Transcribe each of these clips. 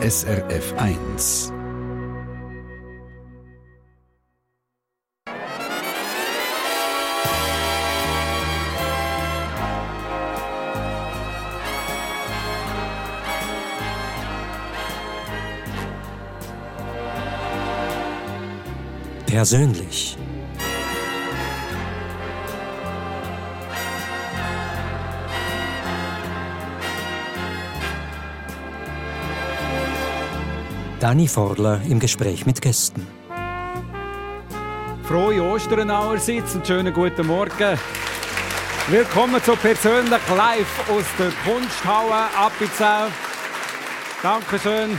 SRF 1. Persönlich. Dani Forler im Gespräch mit Gästen. Frohe Ostern allerseits und schönen guten Morgen. Willkommen zu persönlich live aus der Kunsthalle Appenzell. Dankeschön.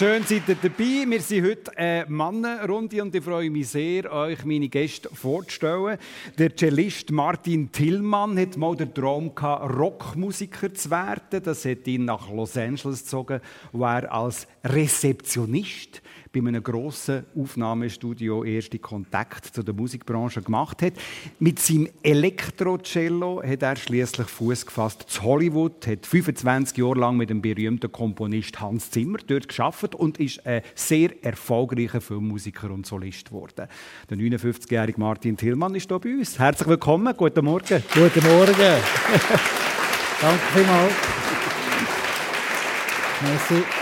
Schön seid ihr dabei. Wir sind heute eine Mannenrunde und ich freue mich sehr, euch meine Gäste vorzustellen. Der Cellist Martin Tillmann hat mal den Traum gehabt, Rockmusiker zu werden. Das hat ihn nach Los Angeles gezogen, wo er als Rezeptionist bei einem grossen Aufnahmestudio erste Kontakt zu der Musikbranche gemacht hat. Mit seinem Elektrocello hat er schließlich Fuß gefasst zu Hollywood, hat 25 Jahre lang mit dem berühmten Komponist Hans Zimmer dort geschafft und ist ein sehr erfolgreicher Filmmusiker und Solist geworden. Der 59-jährige Martin Tillmann ist hier bei uns. Herzlich willkommen, guten Morgen. Guten Morgen. Danke vielmals. Merci.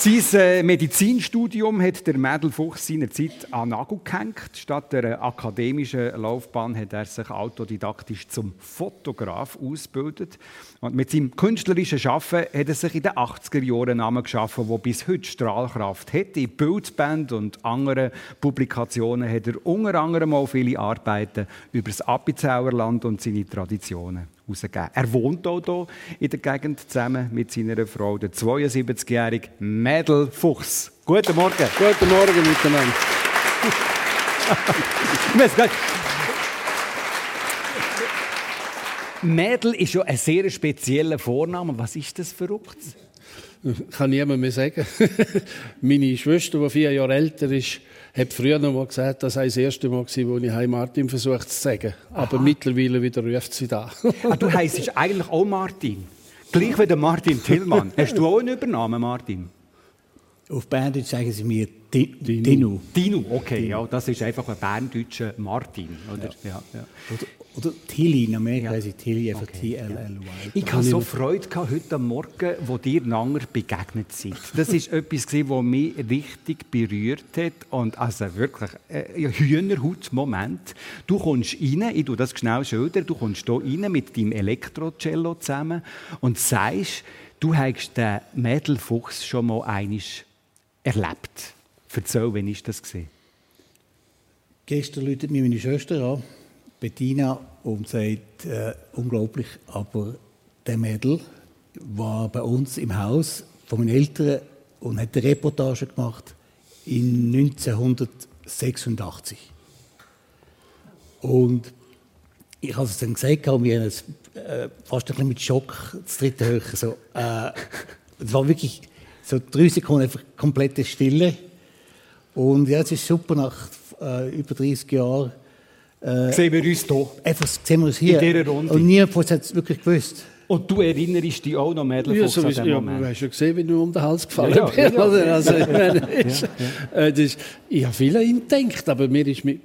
Sein äh, Medizinstudium hat der Mädel Fuchs seinerzeit an Nagel gehängt. Statt der akademischen Laufbahn hat er sich autodidaktisch zum Fotograf ausgebildet. Und mit seinem künstlerischen Schaffen hat er sich in den 80er Jahren einen Namen geschaffen, der bis heute Strahlkraft hat. In Bildband und anderen Publikationen hat er unter anderem auch viele Arbeiten über das Appenzellerland und seine Traditionen herausgegeben. Er wohnt auch hier in der Gegend zusammen mit seiner Frau, der 72-jährige Mädel Fuchs. Guten Morgen. Guten Morgen miteinander. Mädel ist ja ein sehr spezieller Vorname. Was ist das verrückt? Kann niemand mehr sagen. Meine Schwester, die vier Jahre älter ist, hat früher noch mal gesagt, das sei das erste Mal, gewesen, wo ich Heim Martin versucht zu sagen. Aber Aha. mittlerweile wieder ruft sie da. ah, du heisst eigentlich auch Martin. Gleich wie der Martin Tillmann. Hast du auch einen Übernamen, Martin? Auf Berndeutsch sagen sie mir Dinu. Dinu, okay, Dinu. ja, das ist einfach ein berndeutscher Martin, oder? Ja. Ja, ja. Oder, Tilly, in Amerika heißt Tilly, einfach okay, T-L-L-Y. Ich hatte so Freude gehabt, heute Morgen, wo dir einander begegnet sind. Das war etwas, was mich richtig berührt hat und also wirklich äh, ein Hühnerhaut-Moment. Du kommst rein, ich tue das schnell schildern, du kommst hier rein mit deinem Elektrocello zusammen und sagst, du hast den Mädelfuchs schon mal einisch erlebt. Erzähl, wann war das? Gestern läutet mir meine Schwester an, Bettina, und sagt, äh, unglaublich, aber der Mädel war bei uns im Haus von meinen Eltern und hat eine Reportage gemacht in 1986. Und ich habe es dann gesagt, und wir haben es äh, fast ein bisschen mit Schock das dritte hören. So, äh, es war wirklich so drei Sekunden einfach komplette Stille. Und ja, es ist super, nach äh, über 30 Jahren. Äh, sehen wir uns hier. Einfach sehen wir uns hier. In dieser Runde. Und niemand hat es wirklich gewusst. Und du erinnerst dich auch noch, Mädel, ja, so, an ja, Moment. Du hast schon gesehen, wie du um den Hals gefallen ja, ja, ja, also, also, ich, meine, ist, äh, das, ich habe viel an ihn gedacht, aber mir ist, mir,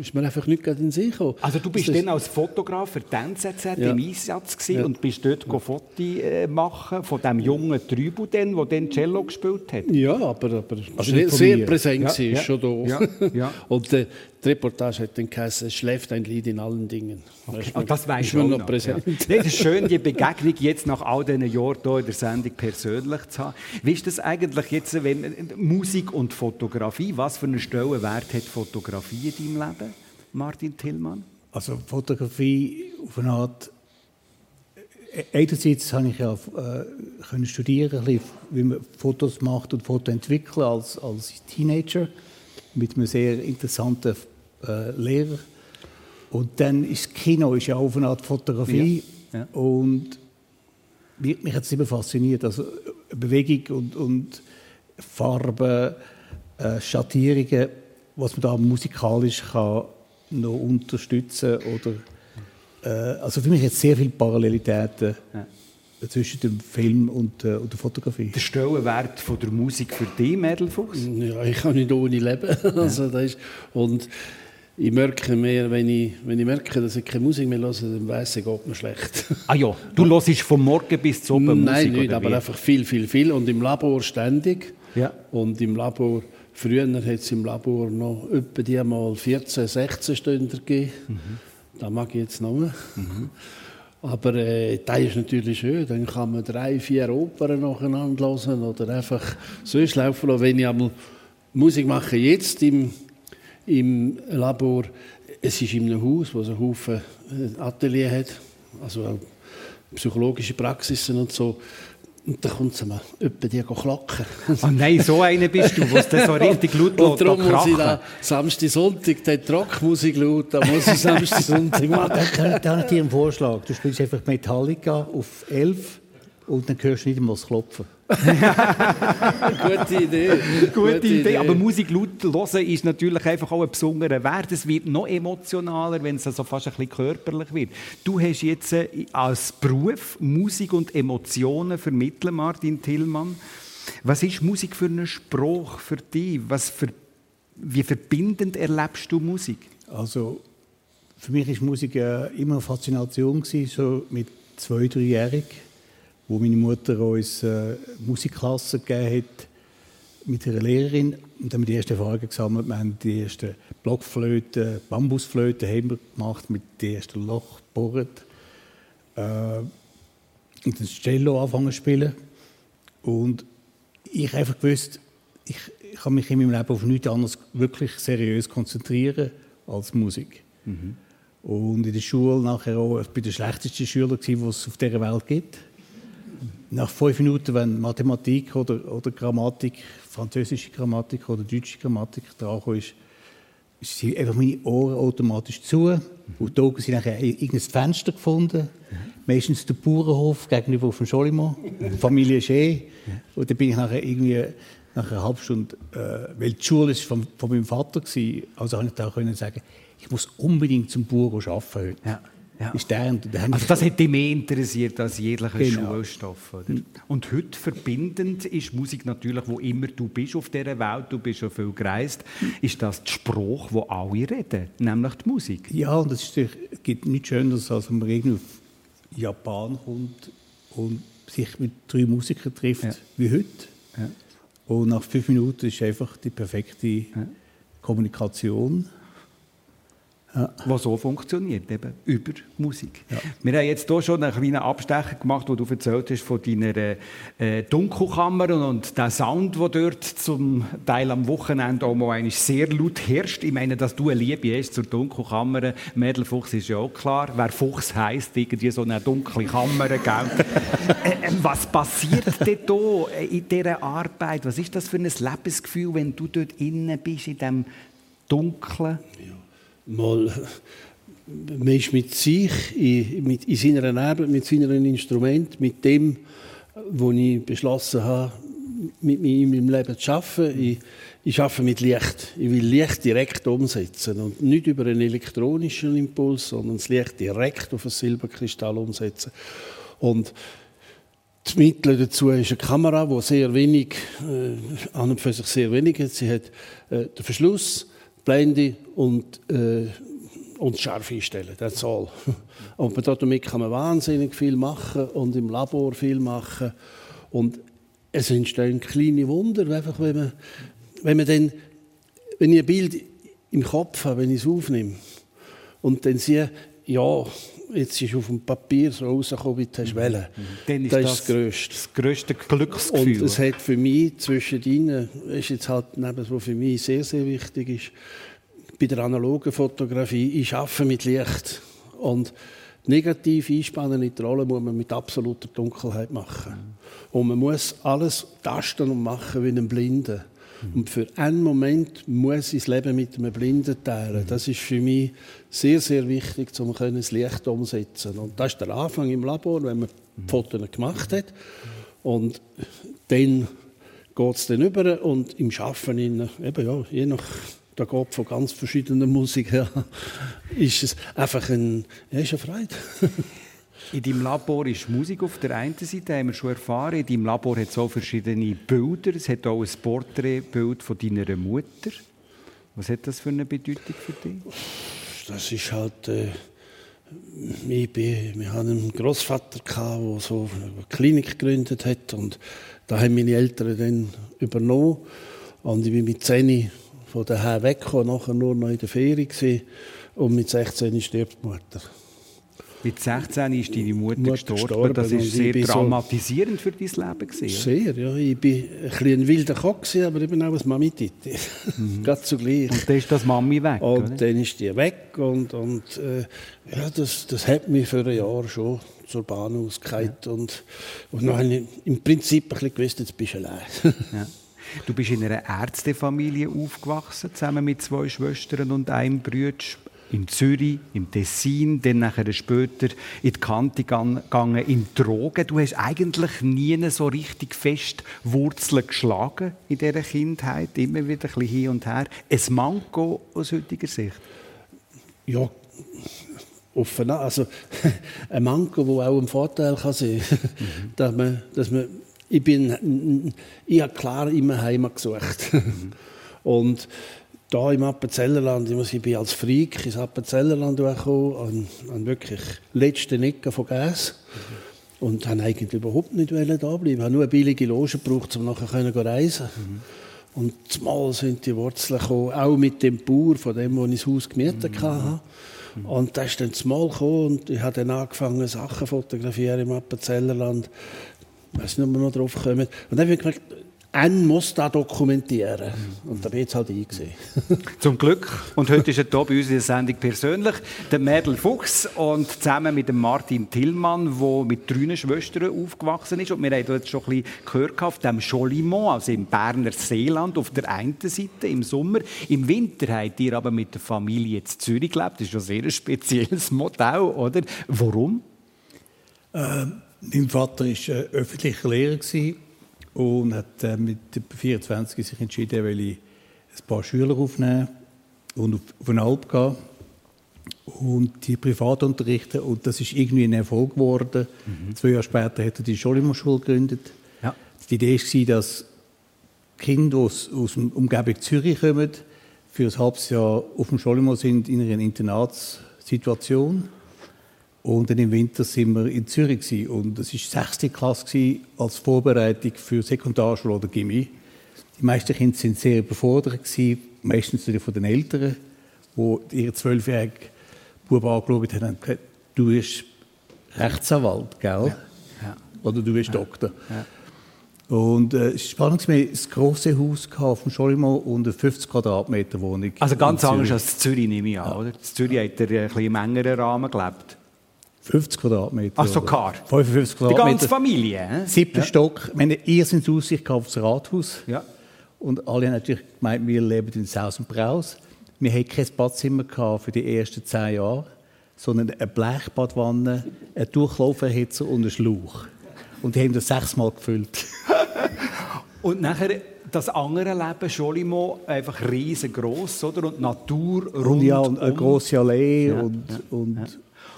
ist mir einfach nicht in den Sinn gekommen. Also du bist dann als Fotograf für die NZZ im Einsatz gewesen und bist dort ja. Fotos äh, machen von dem jungen Trübu, der dann Cello gespielt hat. Ja, aber, aber also sehr, sehr präsent ja, ist schon da. Ja, und äh, die Reportage hat dann geheißen, es schläft ein Lied in allen Dingen. Okay. Das, das weiß ich noch. noch präsent. Ja. Nee, das ist schön, die Begegnung jetzt nach all diesen Jahren hier in der Sendung persönlich zu haben. Wie ist das eigentlich jetzt, wenn Musik und Fotografie, was für einen Stellenwert hat Fotografie in deinem Leben, Martin Tillmann? Also Fotografie auf eine Art äh, Einerseits habe ich ja äh, können studieren, wie man Fotos macht und Fotos entwickeln als, als Teenager mit einem sehr interessanten äh, Lehrer. Und dann ist das Kino ist ja auch eine Art Fotografie. Ja. Ja. Und mich, mich hat es immer fasziniert. Also Bewegung und, und Farben, äh, Schattierungen, was man da musikalisch kann noch unterstützen oder äh, also für mich hat es sehr viele Parallelitäten ja. zwischen dem Film und, äh, und der Fotografie. Der Stellenwert von der Musik für dich, Mädelfuchs? Ja, ich kann nicht ohne leben. Also, das ist, und ich merke mehr, wenn ich, wenn ich merke, dass ich keine Musik mehr höre, dann weiss ich, geht mir schlecht. Ah ja, du hörst vom Morgen bis zum Abend Nein, Musik, nicht, aber wie? einfach viel, viel, viel. Und im Labor ständig. Ja. Und im Labor, früher hat es im Labor noch etwa die mal 14, 16 Stunden gegeben. Mhm. Das mag ich jetzt noch mehr. Mhm. Aber äh, das ist natürlich schön. Dann kann man drei, vier Opern nacheinander hören oder einfach so laufen lassen. Wenn ich einmal Musik mache, jetzt im, im Labor, es ist in einem Haus, wo es einen Haufen äh, Atelier hat, also auch psychologische Praxisen und so. Und dann kommt es mal etwa die klacken. Oh nein, so einer bist du, was so richtig laut Und darum da muss ich da Samstag, Sonntag, die Rockmusik laut, da muss ich Samstag, Sonntag machen. Dann, dann habe ich dir einen Vorschlag. Du spielst einfach Metallica auf 11 und dann hörst du nicht einmal das Klopfen. Gute Idee. Gute, Gute Idee. Idee. Aber Musik laut hören ist natürlich einfach auch ein besonderer Wert. Es wird noch emotionaler, wenn es also fast ein bisschen körperlich wird. Du hast jetzt äh, als Beruf Musik und Emotionen vermitteln, Martin Tillmann. Was ist Musik für einen Spruch für dich? Was für, wie verbindend erlebst du Musik? Also für mich war Musik äh, immer eine Faszination, so mit zwei, dreijährig wo meine Mutter uns äh, Musikklasse gegeben hat mit einer Lehrerin. Und dann haben wir die ersten Erfahrungen gesammelt. Wir haben die ersten Blockflöten, Bambusflöten haben wir gemacht, mit den ersten Loch gebohrt. Äh, und das Cello anfangen zu spielen. Und ich einfach gewusst, ich, ich kann mich in meinem Leben auf nichts anderes wirklich seriös konzentrieren als Musik. Mhm. Und in der Schule nachher auch, ich war der schlechteste Schüler, den es auf dieser Welt gibt nach fünf Minuten, wenn Mathematik oder, oder Grammatik, französische Grammatik oder deutsche Grammatik dran ist, sind einfach meine Ohren automatisch zu. Mhm. Und da haben sie nachher irgendein Fenster gefunden. Mhm. Meistens der Bauernhof gegenüber von Scholimo, Familie Schee. Und dann bin ich nachher irgendwie nach einer halben Stunde, äh, weil die Schule ist von, von meinem Vater war, also konnte ich da können sagen, ich muss unbedingt zum Bauern arbeiten heute. Ja. Ja. Ist der, der also das hätte dich mehr interessiert als jeglicher genau. Schulstoff. Oder? Mhm. Und heute verbindend ist Musik natürlich, wo immer du bist auf dieser Welt, du bist schon viel gereist, ist das der Spruch, wo alle reden, nämlich die Musik. Ja, und es gibt nichts Schöneres, als wenn man irgendwie auf Japan kommt und sich mit drei Musikern trifft, ja. wie heute. Ja. Und nach fünf Minuten ist einfach die perfekte. Kommunikation. Ja. Was so funktioniert, eben über Musik. Ja. Wir haben jetzt hier schon einen kleinen Abstecher gemacht, wo du erzählt hast von deiner äh, Dunkelkammer und der Sound, der dort zum Teil am Wochenende auch mal sehr laut herrscht. Ich meine, dass du eine Liebe hast zur Dunkelkammer. Mädelfuchs ist ja auch klar. Wer Fuchs heisst, irgendwie so eine dunkle Kammer, gell? äh, was passiert denn da in dieser Arbeit? Was ist das für ein Lebensgefühl, wenn du dort innen bist, in diesem Dunklen? Ja mal ist mit sich, in, mit, in seiner Arbeit, mit seinem Instrument, mit dem, was ich beschlossen habe, mit mir in meinem Leben zu arbeiten. Ich, ich arbeite mit Licht. Ich will Licht direkt umsetzen und nicht über einen elektronischen Impuls, sondern das Licht direkt auf ein Silberkristall umsetzen. Und das Mittel dazu ist eine Kamera, die sehr wenig, äh, an und für sich sehr wenig hat. Sie hat äh, den Verschluss, Blende und, äh, und scharf einstellen. That's all. Und damit kann man wahnsinnig viel machen und im Labor viel machen. Und es entstehen kleine Wunder, einfach wenn man, wenn man dann, wenn ich ein Bild im Kopf habe, wenn ich es aufnehme und dann sehe, ja, jetzt ist auf dem Papier so rausgekommen, wie du hast wollen. Dann ist das, das, das Größte. Das grösste Glücksgefühl. Und es hat für mich zwischen ihnen, ist jetzt halt neben, was für mich sehr, sehr wichtig ist, bei der analogen Fotografie, ich arbeite mit Licht. Und negativ einspannen in die Rolle muss man mit absoluter Dunkelheit machen. Und man muss alles tasten und machen wie ein Blinden. Und für einen Moment muss ich das Leben mit einem Blinden teilen. Das ist für mich sehr, sehr wichtig, um das Licht umsetzen Und das ist der Anfang im Labor, wenn man die Fotos gemacht hat. Und dann geht es dann über und im Schaffen, eben ja, je nach da geht von ganz verschiedenen Musik her, ist es einfach ein, ja, ist eine Freude. In deinem Labor ist Musik auf der einen Seite, haben wir schon erfahren. In deinem Labor hat es auch verschiedene Bilder. Es hat auch ein Porträtbild von deiner Mutter. Was hat das für eine Bedeutung für dich? Das ist halt... Äh ich bin, wir hatten einen Großvater, der so eine Klinik gegründet hat und da haben meine Eltern dann übernommen und ich bin mit 10 von daheim weggekommen, nachher nur noch in der Ferie und mit 16 stirbt die Mutter. Mit 16 ist deine Mutter, Mutter gestorben. gestorben. Das ist sehr dramatisierend so für dein Leben. Gewesen, sehr, ja. Ich war ein, ein wilder Kopf, aber eben auch ein Mami-Titi. Mhm. Ganz zugleich. Und dann ist das Mami weg, Und oder? dann ist die weg. Und, und äh, ja, das, das hat mich für ein Jahr schon zur Bahn ausgehalten. Ja. Und, und dann habe ich im Prinzip ein bisschen gewusst, jetzt bist du allein. ja. Du bist in einer Ärztefamilie aufgewachsen, zusammen mit zwei Schwestern und einem Bruder in Zürich, im Tessin, dann nachher später in die Kante gegangen, in Drogen. Du hast eigentlich nie so richtig fest Wurzeln geschlagen in dieser Kindheit, immer wieder ein bisschen hin und her. Ein Manko aus heutiger Sicht? Ja, offen also ein Manko, der auch ein Vorteil kann sein kann, mhm. dass man, dass man ich bin, ich habe klar immer Heimat gesucht. Mhm. Und da im Appenzellerland, ich bin als Freak ins Appenzellerland gekommen, an, an wirklich letzten Ecken von Gas. Mhm. Und habe eigentlich überhaupt nicht da bleiben. Ich habe nur eine billige Loge gebraucht, um nachher zu reisen mhm. Und zumal sind die Wurzeln gekommen, auch mit dem Bauer, von dem, wo ich das Haus gemietet mhm. hatte. Und da ist dann zumal gekommen und ich habe dann angefangen, Sachen zu fotografieren im Appenzellerland. Ich weiß nicht, ob wir noch drauf kommen. Und dann habe ich gemerkt, einen muss da dokumentieren. Und da ich jetzt halt eingesehen. Zum Glück. Und heute ist er hier bei uns in der Sendung persönlich, der Mädel Fuchs und zusammen mit dem Martin Tillmann, der mit drei Schwestern aufgewachsen ist. Und wir haben jetzt schon ein bisschen gehört auf dem Cholimont, also im Berner Seeland, auf der einen Seite im Sommer. Im Winter habt ihr aber mit der Familie in Zürich gelebt. Das ist schon ein sehr spezielles Modell, oder? Warum? Ähm, mein Vater war äh, öffentlicher Lehrer und hat äh, mit 24 sich entschieden, weil ich ein paar Schüler aufnehmen und auf, auf eine Alp gehen und die privat unterrichten und das ist irgendwie ein Erfolg geworden. Mhm. Zwei Jahre später hat er die Scholimo-Schule gegründet. Ja. Die Idee war, dass Kinder aus, aus der Umgebung Zürich kommen, für ein halbes Jahr auf dem Scholimo sind in einer Internatssituation und dann im Winter sind wir in Zürich gewesen. und das war sechste Klasse als Vorbereitung für Sekundarschule oder Gimmi. Die meisten Kinder sind sehr überfordert gewesen, meistens von den Eltern, wo ihre zwölfjährige Bub angeschaut haben und gesagt, du bist Rechtsanwalt, gell? Ja. Ja. Oder du bist ja. Doktor. Und äh, es spannend, wir ein grosses Haus auf dem Scholimo und eine 50 Quadratmeter Wohnung. Also ganz anders als Zürich, nehme ich an, oder? In Zürich hat er ein bisschen engeren Rahmen gelebt. 50 Quadratmeter. Ach so, klar. 55 Quadratmeter. Die ganze Familie. Äh? Siebter ja. Stock. Wir haben eine Aussicht auf das Rathaus. Ja. Und alle haben natürlich gemeint, wir leben in Saus und Braus. Wir hatten kein Badzimmer für die ersten zehn Jahre, sondern eine Blechbadwanne, einen Durchlauferhitzer und einen Schlauch. Und die haben das sechsmal gefüllt. und nachher das andere Leben, Scholimo, einfach riesengroß, oder? Und Natur rund Und ja, und eine grosse Allee ja, und, ja, und ja.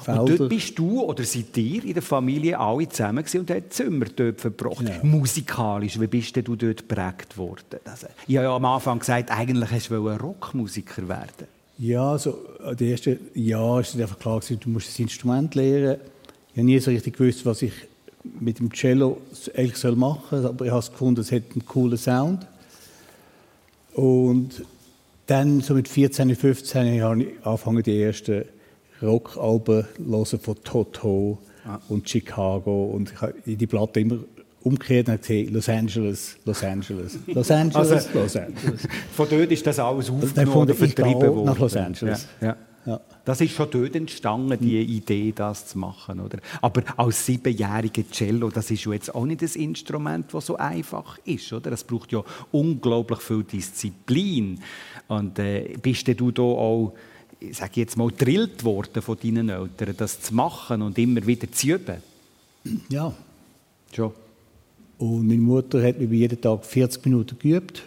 Felder. Und dort bist du oder seid ihr in der Familie alle zusammen und habt Zimmer dort verbracht. Ja. Musikalisch, wie bist du dort geprägt worden? Also, ich habe ja am Anfang gesagt, eigentlich hast du Rockmusiker werden Ja, also die ersten Jahre war einfach klar, du musst das Instrument lernen. Ich habe nie so richtig gewusst, was ich mit dem Cello eigentlich machen soll, aber ich habe gefunden, es hat einen coolen Sound. Und dann, so mit 14, 15, habe ich angefangen, die ersten Rockalben hören von Toto ah. und Chicago. Und ich habe die Platte immer umgekehrt und gesehen, Los Angeles, Los Angeles, Los Angeles, also, Los Angeles. Von dort ist das alles aufgenommen und vertrieben worden. nach Los Angeles. Ja, ja. Ja. Das ist schon dort entstanden, die Idee, das zu machen. Oder? Aber als siebenjähriger Cello, das ist ja jetzt auch nicht das Instrument, das so einfach ist. Oder? Es braucht ja unglaublich viel Disziplin. Und äh, bist du da auch ich sage jetzt mal, drillt worden von deinen Eltern, das zu machen und immer wieder zu üben? Ja. Schon. Und meine Mutter hat mir jeden Tag 40 Minuten geübt.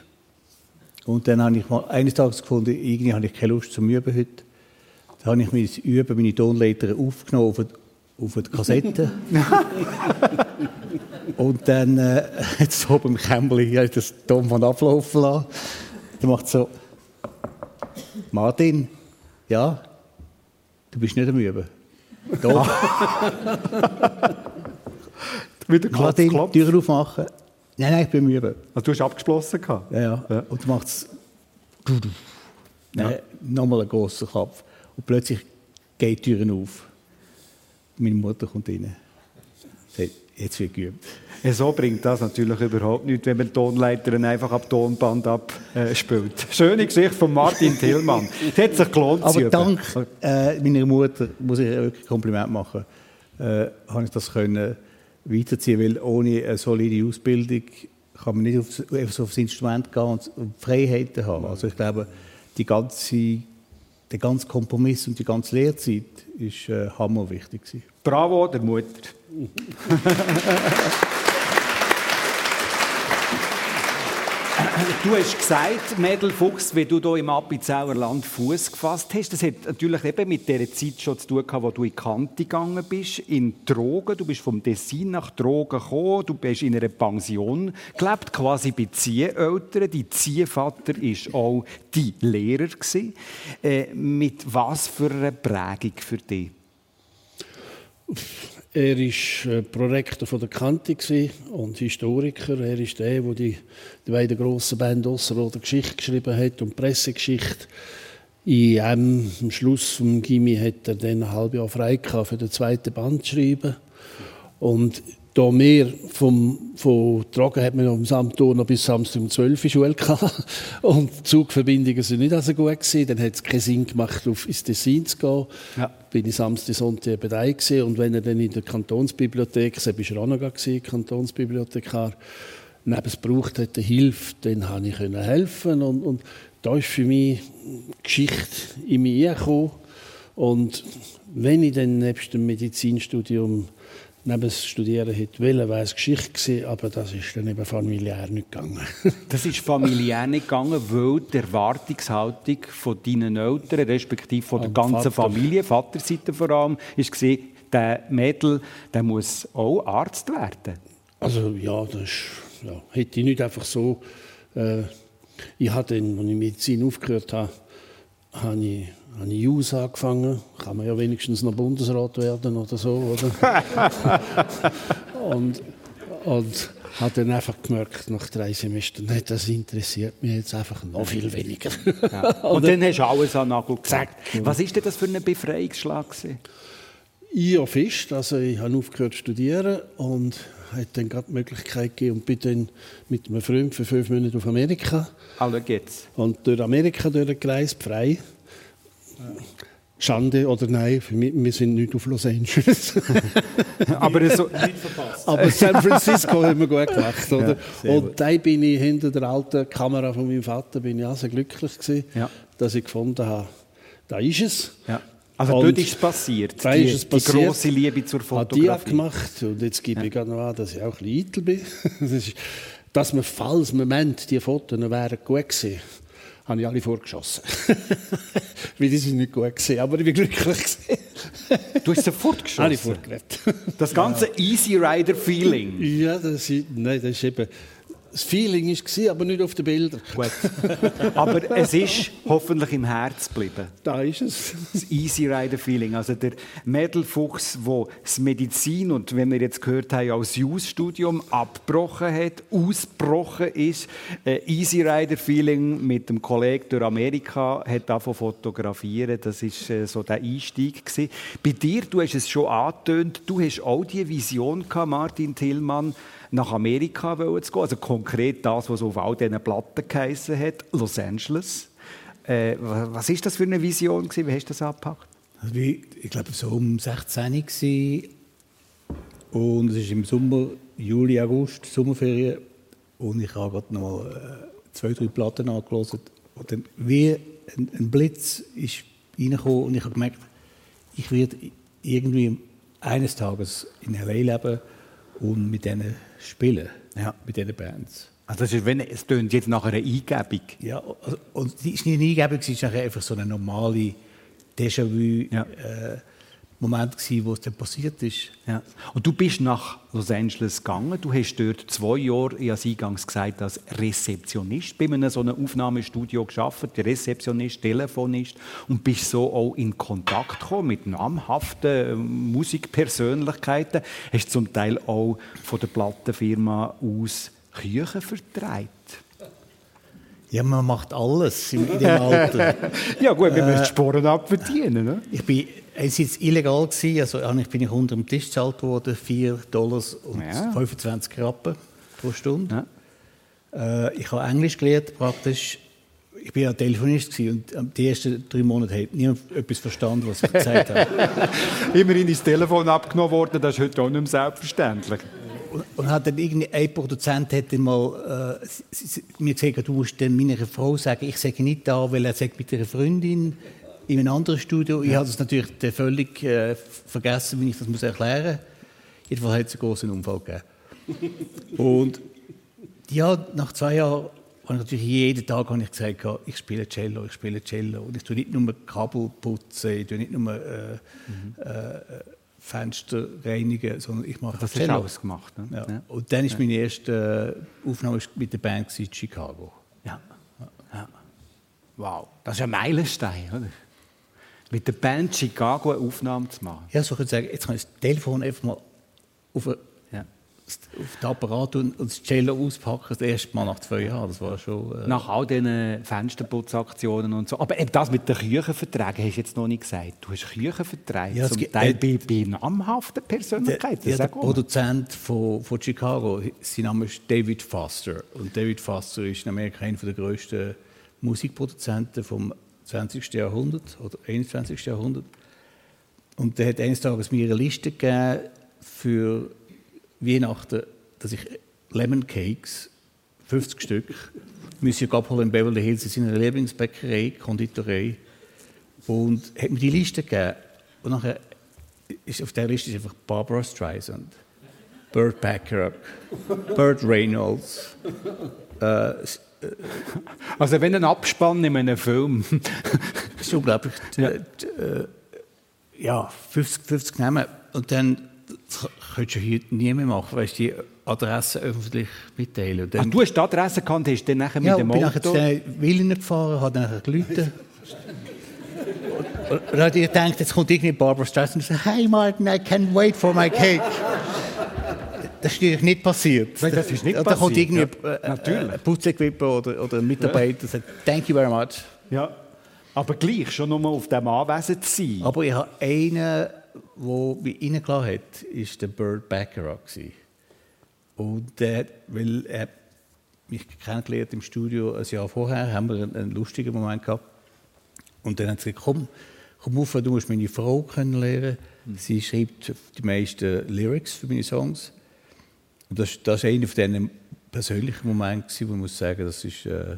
Und dann habe ich mal eines Tages gefunden, irgendwie habe ich keine Lust zum Üben heute. Dann habe ich mir das Üben, meine Tonleiter aufgenommen auf, auf die Kassette. und dann, äh, jetzt oben im Kämmerli, habe ich das Tonband ablaufen lassen. Dann macht so, Martin, ja, du bist nicht am Üben. Doch. Wieder klopf, Martin, klopf. Tür aufmachen. Nein, nein, ich bin am Üben. Also du hast abgeschlossen gehabt? Ja, ja. Ja. Und dann macht es ja. nochmal einen grossen Kopf. Und plötzlich geht die Tür auf. Meine Mutter kommt rein. Sagt, jetzt wird geübt. So bringt das natürlich überhaupt nichts, wenn man die Tonleiterin einfach ab Tonband abspielt. Schöne Geschichte von Martin Tillmann. Es hat sich gelohnt Aber dank äh, meiner Mutter, muss ich wirklich ein Kompliment machen, äh, habe ich das können weiterziehen, weil ohne eine solide Ausbildung kann man nicht aufs, einfach so aufs Instrument gehen und Freiheiten haben. Also ich glaube, die ganze, der ganze Kompromiss und die ganze Lehrzeit ist äh, hammerwichtig. Bravo der Mutter. Du hast gesagt, Mädel Fuchs, wie du hier im Appenzauer Land Fuß gefasst hast, das hat natürlich eben mit der Zeit schon zu tun gehabt, wo du in die Kante gegangen bist, in Drogen. Du bist vom Tessin nach Drogen gekommen, du bist in einer Pension gelebt, quasi bei Zieheltern. Dein Ziehvater war auch dein Lehrer. Äh, mit was für einer Prägung für dich? Er war äh, Prorektor von der Kante und Historiker. Er ist der, der die, die beiden grossen Bände Osserroder Geschichte geschrieben hat und Pressegeschichte. In einem, am Schluss vom Gimmi hat er dann ein halbes Jahr frei gehabt, für den zweiten Band zu schreiben. Und da mehr vom, von Tragen hat man am Samstag noch bis Samstag um 12 Uhr Schule gehabt. Und die Zugverbindungen sind nicht so gut gewesen. Dann hat es keinen Sinn gemacht, auf ins Tessin zu gehen. Ja. Bin ich Samstag, Sonntag eben da gewesen. Und wenn er dann in der Kantonsbibliothek, so bist du auch noch gewesen, Kantonsbibliothekar, nebens braucht hat, eine Hilfe, dann habe ich können helfen und, und da ist für mich Geschichte in mir gekommen. Und wenn ich dann nebst dem Medizinstudium neben das Studieren hätte wollen, wäre es Geschichte gewesen, aber das ist dann eben familiär nicht gegangen. Das ist familiär nicht gegangen, weil die Erwartungshaltung von deinen Eltern, respektive von der Am ganzen Vater. Familie, Vaterseite vor allem, ist war, der Mädel, der muss auch Arzt werden. Also ja, das ist, ja, hätte ich nicht einfach so. Äh, ich dann, als ich Medizin aufgehört habe, habe ich, habe ich JUS angefangen. Kann man ja wenigstens noch Bundesrat werden oder so, oder? und, und habe dann einfach gemerkt, nach drei Semestern, nee, das interessiert mich jetzt einfach noch viel weniger. Und dann hast du alles an Nagel gesagt. Was ist denn das für ein Befreiungsschlag? gewesen? Ja, fest. Also ich habe aufgehört zu studieren und hatte dann gerade die Möglichkeit gegeben und bin dann mit einem Freund für fünf Monate auf Amerika. Ah, schau jetzt. Und durch Amerika durchgereist, frei. Schande oder nein, für mich, wir sind nicht auf Los Angeles. Aber so, Aber San Francisco haben wir gut gemacht, oder? sehr und da bin ich hinter der alten Kamera von meinem Vater bin ich auch sehr glücklich gewesen, Ja. dass ich gefunden habe, da ist es. ja. Also Und dort ist es passiert, da die, ist es die passiert. grosse Liebe zur Habe die Fotografie. gemacht und jetzt gebe ich gerade noch an, dass ich auch ein bisschen eitel bin. Das ist, dass man, falls man meint, die Fotos wären gut gewesen, habe ich alle vorgeschossen. Weil die sind nicht gut gewesen, aber ich bin glücklich gewesen. Du hast sofort Alle geschossen. vorgeredet. Das ganze Easy Rider Feeling. Ja, das ist, nein, das ist eben, das Feeling war, aber nicht auf den Bildern. Gut. Aber es ist hoffentlich im Herz geblieben. Da ist es. Das Easy Rider Feeling. Also der Mädelfuchs, der das Medizin und wenn wir jetzt gehört haben, als Jus-Studium abgebrochen hat, ausgebrochen ist. Äh, Easy Rider Feeling mit dem Kollegen durch Amerika hat davon fotografieren. Das ist äh, so der Einstieg gewesen. Bei dir, du hast es schon angetönt, du hast auch die Vision gehabt, Martin Tillmann, nach Amerika zu gehen. Also konkret das, was auf all diesen Platten geheissen hat, Los Angeles. Äh, wa- was ist das für eine Vision gewesen? Wie hast du das angepackt? Also wie, ich glaube, so um 16 war und es ist im Sommer, Juli, August, Sommerferien und ich habe gerade noch mal äh, zwei, drei Platten angelassen und dann wie ein, ein Blitz ist reingekommen und ich habe gemerkt, ich werde irgendwie eines Tages in L.A. leben und mit denen spielen, Ja. mit diesen Bands. Also das ist, wenn, es tönt jetzt nach einer Eingebung. Ja, und die ist nicht eine Eingebung, es ist nachher einfach so eine normale Déjà-vu. Ja. Äh, Moment gewesen, wo es dann passiert ist. Ja. Und du bist nach Los Angeles gegangen. Du hast dort zwei Jahre, ich habe es eingangs gesagt, als Rezeptionist bei einem so einem Aufnahmestudio geschafft, Rezeptionist, Telefonist und bist so auch in Kontakt gekommen mit namhaften äh, Musikpersönlichkeiten. Hast zum Teil auch von der Plattenfirma aus Küchen vertreibt. Ja, man macht alles in, in dem Alter. ja gut, wir müssen Sporen abverdienen. Ne? Ich bin es war illegal, gewesen, also eigentlich bin ich unter dem Tisch gezahlt worden, 4 Dollars und ja. 25 Rappen pro Stunde. Ja. Äh, ich habe Englisch gelernt, praktisch. Ich war ja Telefonist und ähm, die ersten drei Monate hat niemand etwas verstanden, was ich gesagt habe. Immerhin ist das Telefon abgenommen worden, das ist heute auch nicht mehr selbstverständlich. Und, und hat dann irgendwie ein Produzent hat dann mal äh, mir gesagt, du musst dann meiner Frau sagen, ich sage nicht da, weil er sagt mit ihrer Freundin in einem anderen Studio. Ich habe es natürlich völlig äh, vergessen, wie ich das muss erklären muss. Jedenfalls hat es einen großen Unfall gegeben. Und ja, nach zwei Jahren habe ich natürlich jeden Tag habe ich gesagt, ich spiele Cello, ich spiele Cello. Und ich tue nicht nur Kabel putzen, ich tue nicht nur äh, mhm. äh, Fenster reinigen, sondern ich mache das Cello. Das gemacht. Ne? Ja. Ja. Und dann ist meine erste Aufnahme mit der Band in Chicago. Ja. ja. Wow, das ist ein Meilenstein, oder? Mit der Band Chicago eine Aufnahme zu machen. Ja, so könnte ich sagen, jetzt kann ich das Telefon einfach mal auf, eine, ja. auf den Apparat und, und das Cello auspacken, das erste Mal nach zwei Jahren, das war schon... Äh nach all diesen Fensterputzaktionen und so. Aber eben das mit den Küchenverträgen hast du jetzt noch nicht gesagt. Du hast Küchenverträge, ja, zum Teil äh, bei, bei namhaften Persönlichkeiten. Der, ja, der Produzent von, von Chicago, sein Name ist David Foster. Und David Foster ist in Amerika einer der grössten Musikproduzenten vom 20. Jahrhundert oder 21. Jahrhundert. Und der hat eines Tages mir eine Liste gegeben für Weihnachten, dass ich Lemon Cakes, 50 Stück, müsse abholen in Beverly Hills in seiner Lieblingsbäckerei, Konditorei. Und hat mir die Liste gegeben. Und nachher ist auf der Liste ist einfach Barbara Streisand, Burt Bacharach, Burt Reynolds, äh, also wenn ein Abspann in einem Film... das ist unglaublich. Ja, äh, ja 50, 50 nehmen und dann könntest du heute nie mehr machen, weißt du, die Adresse öffentlich mitteilen. Dann, Ach, du hast die Adresse gekannt, hast dann nachher ja, mit dem Auto... Ja, bin nachher zu Willen gefahren, habe dann geläutet. und, und, dann habe ich gedacht, jetzt kommt irgendwie Barbara Streisand und sagt, hey Martin, I can't wait for my cake. Das ist natürlich nicht passiert. Nein, das ist nicht da passiert. Da kommt irgendwie ja, äh, ein Putzequipe oder, oder ein Mitarbeiter und sagt, thank you very much. Ja, aber gleich, schon nur auf dem anwesend zu sein. Aber ich habe einen, der mich reingelassen hat, war der Bird Baccarat. Und der, weil er mich kennengelernt im Studio ein Jahr vorher, haben wir einen, einen lustigen Moment gehabt. Und dann hat sie gesagt, komm, komm auf, du musst meine Frau kennenlernen. Sie schreibt die meisten Lyrics für meine Songs. Und das, das war einer von diesen persönlichen Momenten, wo ich muss sagen, das ist äh.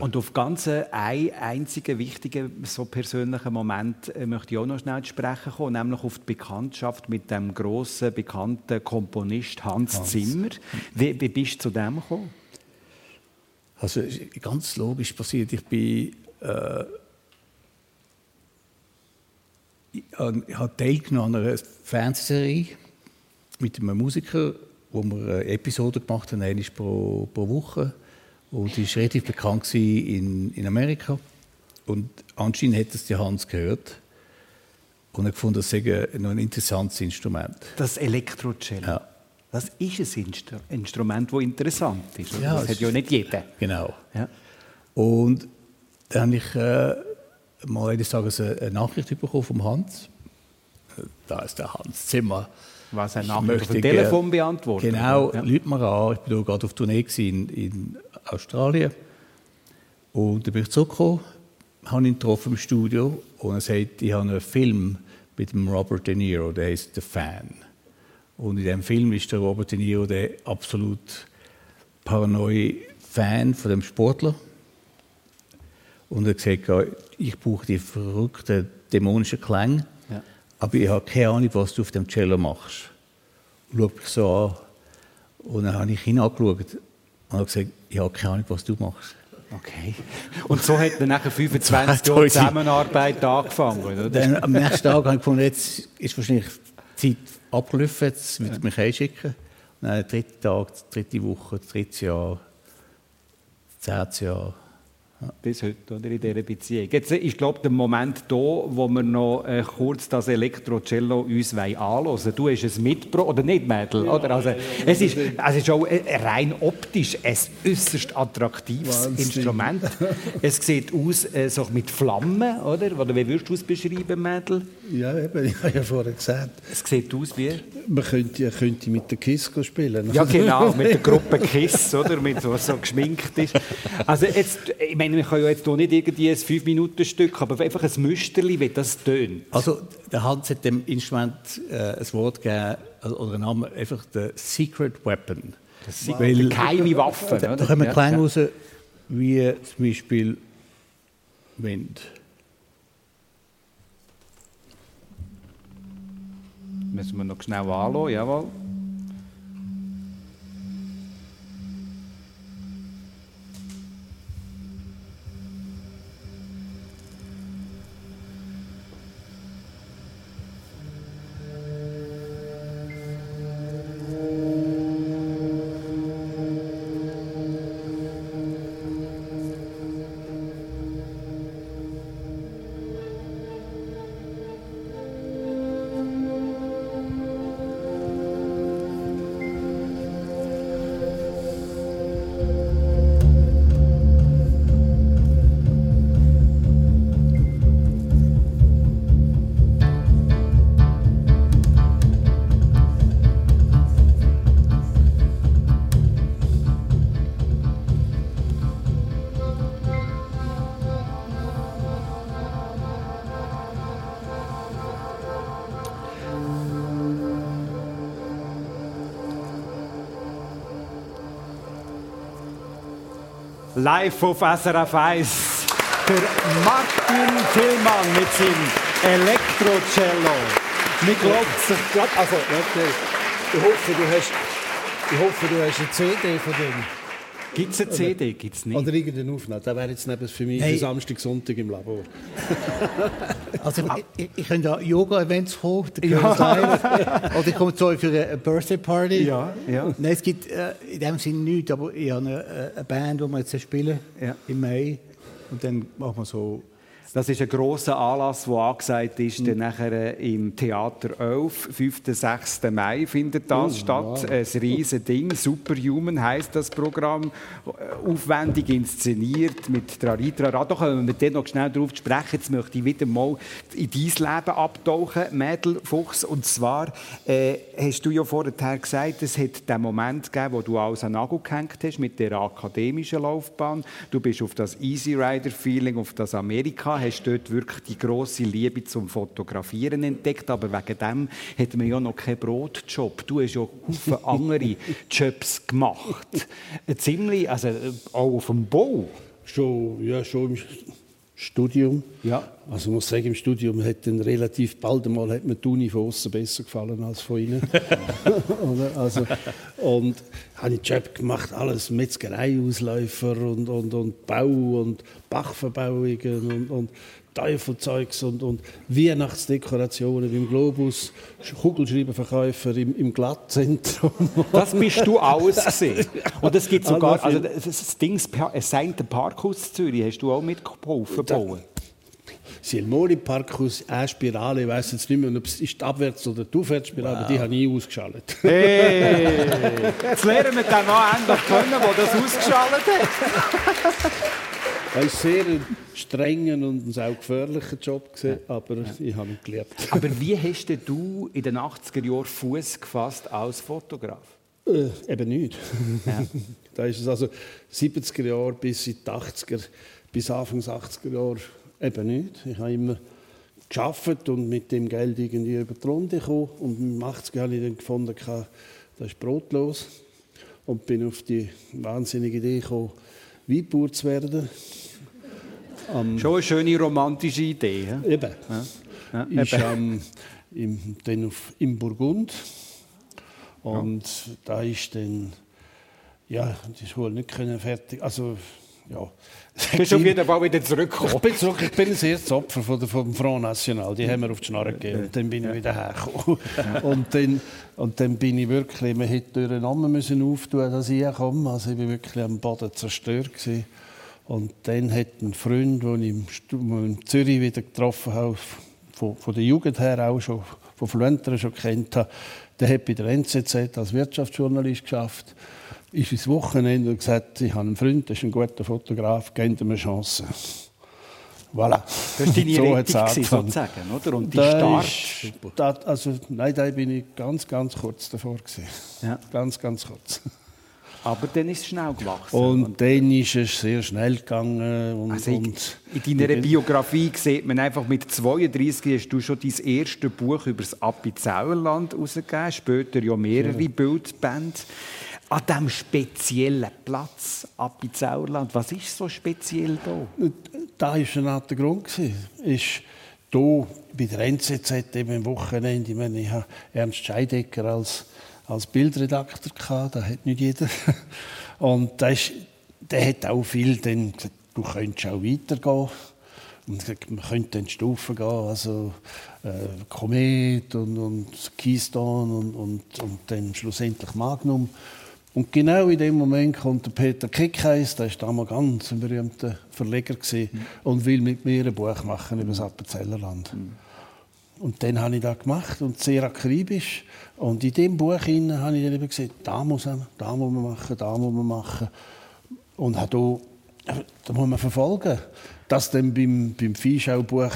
Und auf ganz einen einzigen wichtigen, so persönlichen Moment äh, möchte ich auch noch schnell sprechen kommen, nämlich auf die Bekanntschaft mit dem grossen, bekannten Komponist Hans, Hans. Zimmer. Wie, wie bist du zu dem gekommen? Also ganz logisch passiert. Ich bin äh, ich habe teilgenommen an einer Fernsehserie mit einem Musiker, wo wir eine Episode gemacht haben, einmal pro, pro Woche. Und die war relativ bekannt in, in Amerika. Und anscheinend hat es die Hans gehört. Und er fand, das sei noch ein interessantes Instrument. Das Elektrocello. Ja. Das ist ein Instru Instrument, das interessant ist. Ja, das, das hat ja nicht jeder. Genau. Ja. Und dann habe ich äh, mal eines Tages eine Nachricht bekommen vom Hans. Da ist der Hans Zimmer. Was er nachher auf dem Telefon beantwortet. Genau, ja. Leute mir an. Ich war gerade auf Tournee in, in Australien. Und dann bin ich zurückgekommen, habe ihn getroffen im Studio und er sagt, ich habe einen Film mit dem Robert De Niro, der heißt The Fan. Und in diesem Film ist der Robert De Niro der absolut paranoide Fan von dem Sportler. Und er hat gesagt, ich brauche die verrückten dämonischen Klänge aber ich habe keine Ahnung, was du auf dem Cello machst. Und schaue mich so an. Und dann habe ich ihn angeschaut und habe gesagt, ich habe keine Ahnung, was du machst. Okay. Und so hat dann nachher 25 Jahre Zusammenarbeit angefangen, oder? Dann am nächsten Tag habe ich gefunden, jetzt ist wahrscheinlich die Zeit abgelaufen, jetzt würde ich mich einschicken. Und dann der dritte Tag, die dritte Woche, das dritte Jahr, das zehnte Jahr. Bis heute, oder, in dieser Beziehung. Jetzt ist, glaube der Moment da, wo wir noch äh, kurz das Elektrocello uns wollen. Du hast es mitgebracht, oder nicht, Mädel? Ja, oder? Also, es, ist, es ist auch äh, rein optisch ein äußerst attraktives Wahnsinn. Instrument. es sieht aus äh, so mit Flammen, oder? Oder wie würdest du es beschreiben, Mädel? Ja, eben, ich habe ja vorher gesagt. Es sieht aus wie? Man könnte, könnte mit der KISS spielen. Ja, genau, mit der Gruppe KISS, oder? Mit so, so geschminkt ist. Also jetzt, ich meine, wir können ja jetzt hier nicht irgendwie ein 5-Minuten-Stück, aber einfach ein Müsterli, wie das tönt. Also, der Hans hat dem Instrument äh, ein Wort gegeben, oder einen Namen, einfach der Secret Weapon. Das wow. Weil, geheime Waffe. Da, da kommen ja, Klänge ja. raus, wie zum Beispiel Wind. Müssen wir noch schnell anschauen, jawohl. Live auf SRF 1. Der Martin Tillmann mit seinem Elektrocello. Mir glaubt sich gerade, also, ich hoffe, du hast, ich hoffe, du hast eine CD von dem. Gibt es eine CD? Gibt es nicht? Oder irgendeine Aufnahme. Das wäre jetzt neben für mich hey. für Samstag, Sonntag im Labor. also ich, ich, ich könnte an Yoga-Events kommen, ja. Oder ich komme zu euch für eine Birthday-Party. Ja, ja. Nein, es gibt äh, in dem Sinne nichts, aber ich habe eine, äh, eine Band, die wir jetzt spielen ja. im Mai. Und dann machen wir so das ist ein grosser Anlass, der angesagt ist. Mhm. Dann nachher im Theater 11, 5. 6. Mai findet das oh, statt. Wow. Ein riesiges Ding. Superhuman heisst das Programm. Aufwendig inszeniert mit Traritra. Da kommen wir dann noch schnell darauf sprechen. Jetzt möchte ich wieder mal in dein Leben abtauchen, Mädel Fuchs. Und zwar äh, hast du ja vorher gesagt, es hat den Moment gegeben, wo du alles an Nagel gehängt hast mit der akademischen Laufbahn. Du bist auf das Easy Rider Feeling, auf das Amerika hast dort wirklich die grosse Liebe zum Fotografieren entdeckt, aber wegen dem hat man ja noch keinen Brotjob. Du hast ja viele andere Jobs gemacht. Ziemlich, also auch auf dem Bau. Schon, ja, schon Studium. Ja. Also ich muss sagen, im Studium hat dann relativ bald einmal hat mir die Uni von außen besser gefallen als von innen. also, und habe ich Job gemacht, alles Metzgereiausläufer und, und, und Bau und Bachverbauungen und, und Teufelzeugs und, und Weihnachtsdekorationen im Globus, Kugelschreiberverkäufer im, im Glattzentrum. Das bist du alles gesehen. Und es gibt sogar, also das Ding, Saint Parkhaus Zürich, hast du auch mitgeholfen bauen? Silmoli Parkhaus, eine Spirale, ich weiß jetzt nicht mehr, ob es ist die Abwärts- oder die Aufwärtsspirale, wow. aber die habe ich ausgeschaltet. Hey, jetzt lernen wir den Mann endlich kennen, der das ausgeschaltet hat. Ist sehr ein strenger und ein auch gefährlicher Job, gewesen, aber ja. ich habe ihn geliebt. Aber wie hast du in den 80er Jahren Fuß gefasst als Fotograf? Äh, eben nicht. Ja. da ist es also 70er Jahre bis in die 80er, bis Anfang 80er Jahre eben nicht. Ich habe immer geschafft und mit dem Geld irgendwie über die Runde gekommen. Und im 80er habe ich dann gefunden, das ist brotlos. Und bin auf die wahnsinnige Idee gekommen, Weinbauer zu werden. Um, Schon eine schöne romantische Idee. He? Eben. Ja. Ja, ist ähm, im, dann auf, im Burgund. Und ja. da ist dann, ja, das wohl nicht können fertig, also ja. Du bist auf jeden Fall wieder zurückgekommen. Ich bin zurück, ich bin das erste Opfer von der, vom Front National. Die haben mir auf die Schnarre gegeben. Und dann bin ich wieder hergekommen. Und dann, und dann bin ich wirklich, man hätte durch Namen müssen auftun, dass ich komme. Also ich bin wirklich am Boden zerstört gewesen. Und dann hat ein Freund, den ich in Zürich wieder getroffen habe, von, von der Jugend her auch schon, von Fluenteren schon kennt habe, der hat bei der NZZ als Wirtschaftsjournalist geschafft ist ins Wochenende und gesagt, ich habe einen Freund, das ist ein guter Fotograf, gebt ihm eine Chance. Voilà. Das war deine so Rettung, sozusagen, oder? Und die Start? Ist, das, also, nein, da bin ich ganz, ganz kurz davor. Gewesen. Ja. Ganz, ganz kurz. Aber dann ist es schnell gewachsen. Und, und dann ist es sehr schnell gegangen. Und, also und in deiner Biografie sieht man einfach, mit 32 hast du schon dein erstes Buch über das Appenzellerland herausgegeben, später ja mehrere ja. Bildbände an diesem speziellen Platz, Appenzellerland. Was ist so speziell da? Da war eine Art Grund. Ist hier bei der NZZ eben am Wochenende, ich, meine, ich habe Ernst Scheidecker als, als Bildredakteur gehabt, das hat nicht jeder. Und das der hat auch viel dann du könntest auch weitergehen. Und man könnte in Stufen gehen, also äh, Komet und, und Keystone und, und, und dann schlussendlich Magnum. Und genau in dem Moment kommt der Peter Kickheis, der war damals ganz ein berühmter Verleger gewesen, mhm. und will mit mir ein Buch machen über das Appenzellerland. Mhm. Und dann habe ich das gemacht und sehr akribisch. Und in diesem Buch habe ich dann eben gesagt, da muss man, da muss man machen, da muss man machen. Und habe da, da muss man verfolgen. Das dann beim, beim Viehschaubuch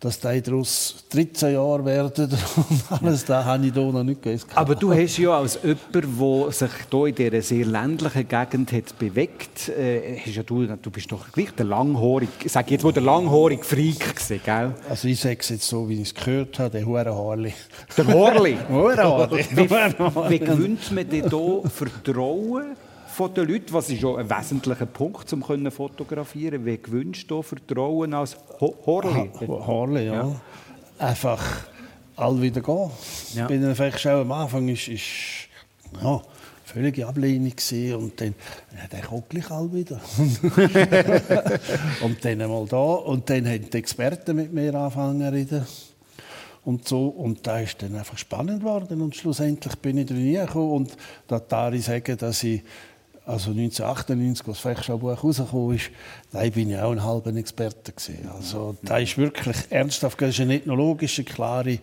dass die daraus 13 Jahre werden und alles, da habe ich hier noch nicht gewusst. Aber du hast ja als jemand, der sich hier in dieser sehr ländlichen Gegend hat bewegt, äh, hast ja du, du bist doch gleich der langhaarig, ich sage jetzt mal der langhaarig Freak gewesen, gell? Also ich sage es jetzt so, wie ich es gehört habe, der hure Harli. Der Harli? wie, wie gewöhnt man dir hier Vertrauen von den Leuten, was ist schon ein wesentlicher Punkt, um zu fotografieren. Wie gewünscht du Vertrauen als Horley? Horley, ja. ja. Einfach all wieder gehen. Ja. Bin dann vielleicht schon am Anfang ist, ist ja, völlige Ablehnung gewesen. und dann ja, der kommt gleich all wieder und dann einmal da und dann haben die Experten mit mir angefangen zu reden und so und da ist dann einfach spannend geworden und schlussendlich bin ich drin gekommen und da ich sagen, dass ich also 1998, als das Fechschaubuch rausgekommen ist, da bin ich auch ein halber Experte gewesen. Also da ist wirklich ernsthaft, das ist eine ethnologische, klare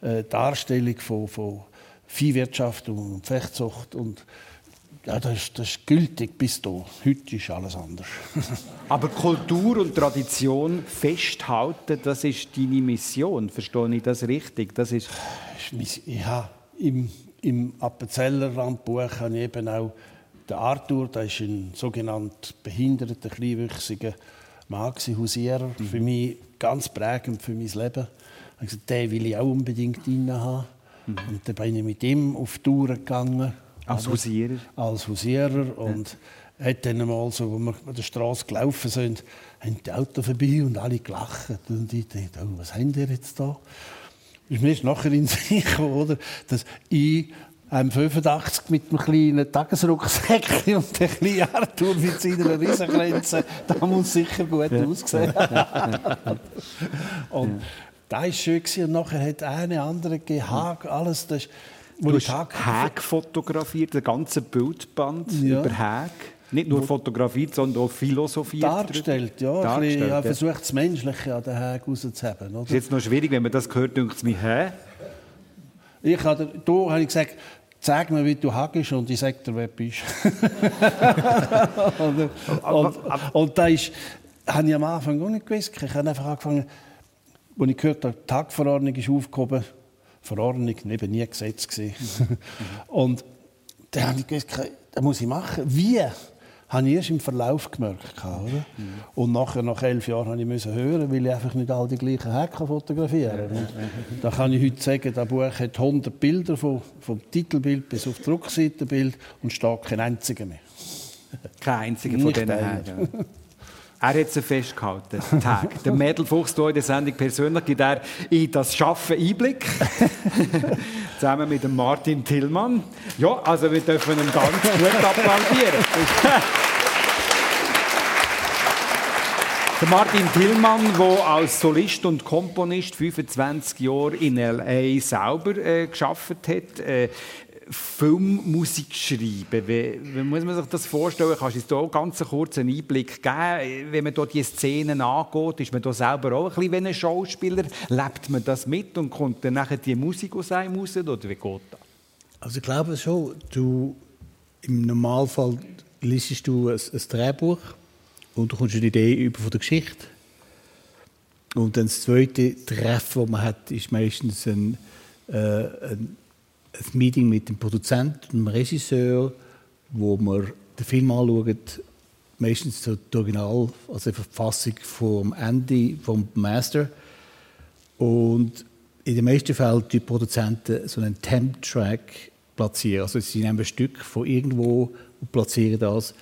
äh, Darstellung von, von Viehwirtschaft und Fechtzucht und ja, das ist, das ist gültig bis da. Heute ist alles anders. Aber Kultur und Tradition festhalten, das ist deine Mission. Verstehe ich das richtig? Das ist ja, im, im Appenzeller Randbuch habe ich eben auch der Arthur, der ist ein sogenannter behinderter, kleinwüchsiger Mann, Hausierer. Mhm. Für mich ganz prägend für mein Leben. Ich habe gesagt, den will ich auch unbedingt drin haben. Mhm. Und dann bin ich mit ihm auf Tour gegangen. Als Hausierer? Als Hausierer. Und ja. hat dann einmal, so, wo wir an der Straße gelaufen sind, haben die Autos vorbei und alle gelacht. Und ich dachte, oh, was haben die jetzt da? Ist mir nachher in sich oder? Dass ich einem 85 mit einem kleinen Tagesrucksäckchen und der kleine Arthur mit seiner Riesengrenze, da muss sicher gut ja. aussehen. und da war schön. Und nachher hat eine andere Gehag, alles. Das, du hast Häg fotografiert, den ganzen Bildband ja. über Häg. Nicht nur fotografiert, sondern auch philosophiert. Dargestellt, ja. Dargestellt, ich habe versucht, das Menschliche an den Häg rauszuheben. Das ist jetzt noch schwierig, wenn man das hört, denkt es mir, hä? Ich habe, da habe ich gesagt, zeig mir, wie du hackst und ich sage dir, wer du bist. und, und, und da ist, habe ich am Anfang auch nicht gewusst. Ich habe einfach angefangen, als ich gehört habe, die Tagverordnung ist aufgehoben. Verordnung, neben nie Gesetz gewesen. und dann habe ich gewusst, das muss ich machen. Wie? Habe ich erst im Verlauf gemerkt. Oder? Mhm. Und nachher, nach elf Jahren, musste ich hören, weil ich einfach nicht all die gleichen Hacken fotografieren kann. Da kann ich heute sagen, das Buch hat 100 Bilder, vom, vom Titelbild bis auf Druckseitenbild und steht kein einziger mehr. Kein einziger von Hacken. Er hat sie festgehalten, Tag. Der Mädelfuchs hier in der Sendung persönlich gibt er in das Schaffen Einblick. Zusammen mit dem Martin Tillmann. Ja, also wir dürfen ihn ganz gut applaudieren. Der Martin Tillmann, der als Solist und Komponist 25 Jahre in L.A. selber äh, geschafft hat, äh, Filmmusik schreiben. Wie, wie, muss man sich das vorstellen? Kannst du uns da einen ganz kurzen Einblick geben? Wenn man dort die Szenen angeht, ist man da selber auch ein bisschen wie ein Schauspieler? Lebt man das mit und kommt dann nachher die Musik aus einem raus? Oder wie geht das? Also ich glaube schon, du, im Normalfall liest du ein, ein Drehbuch und du kommst eine Idee über von der Geschichte. Und dann das zweite Treffen, das man hat, ist meistens ein, äh, ein, ein Meeting mit dem Produzenten, dem Regisseur, wo man den Film anschaut, meistens so die Original, also die Verfassung vom Ende vom Master. Und in den meisten Fällen die Produzenten so einen Temp-Track platzieren. Also sie nehmen ein Stück von irgendwo und platzieren das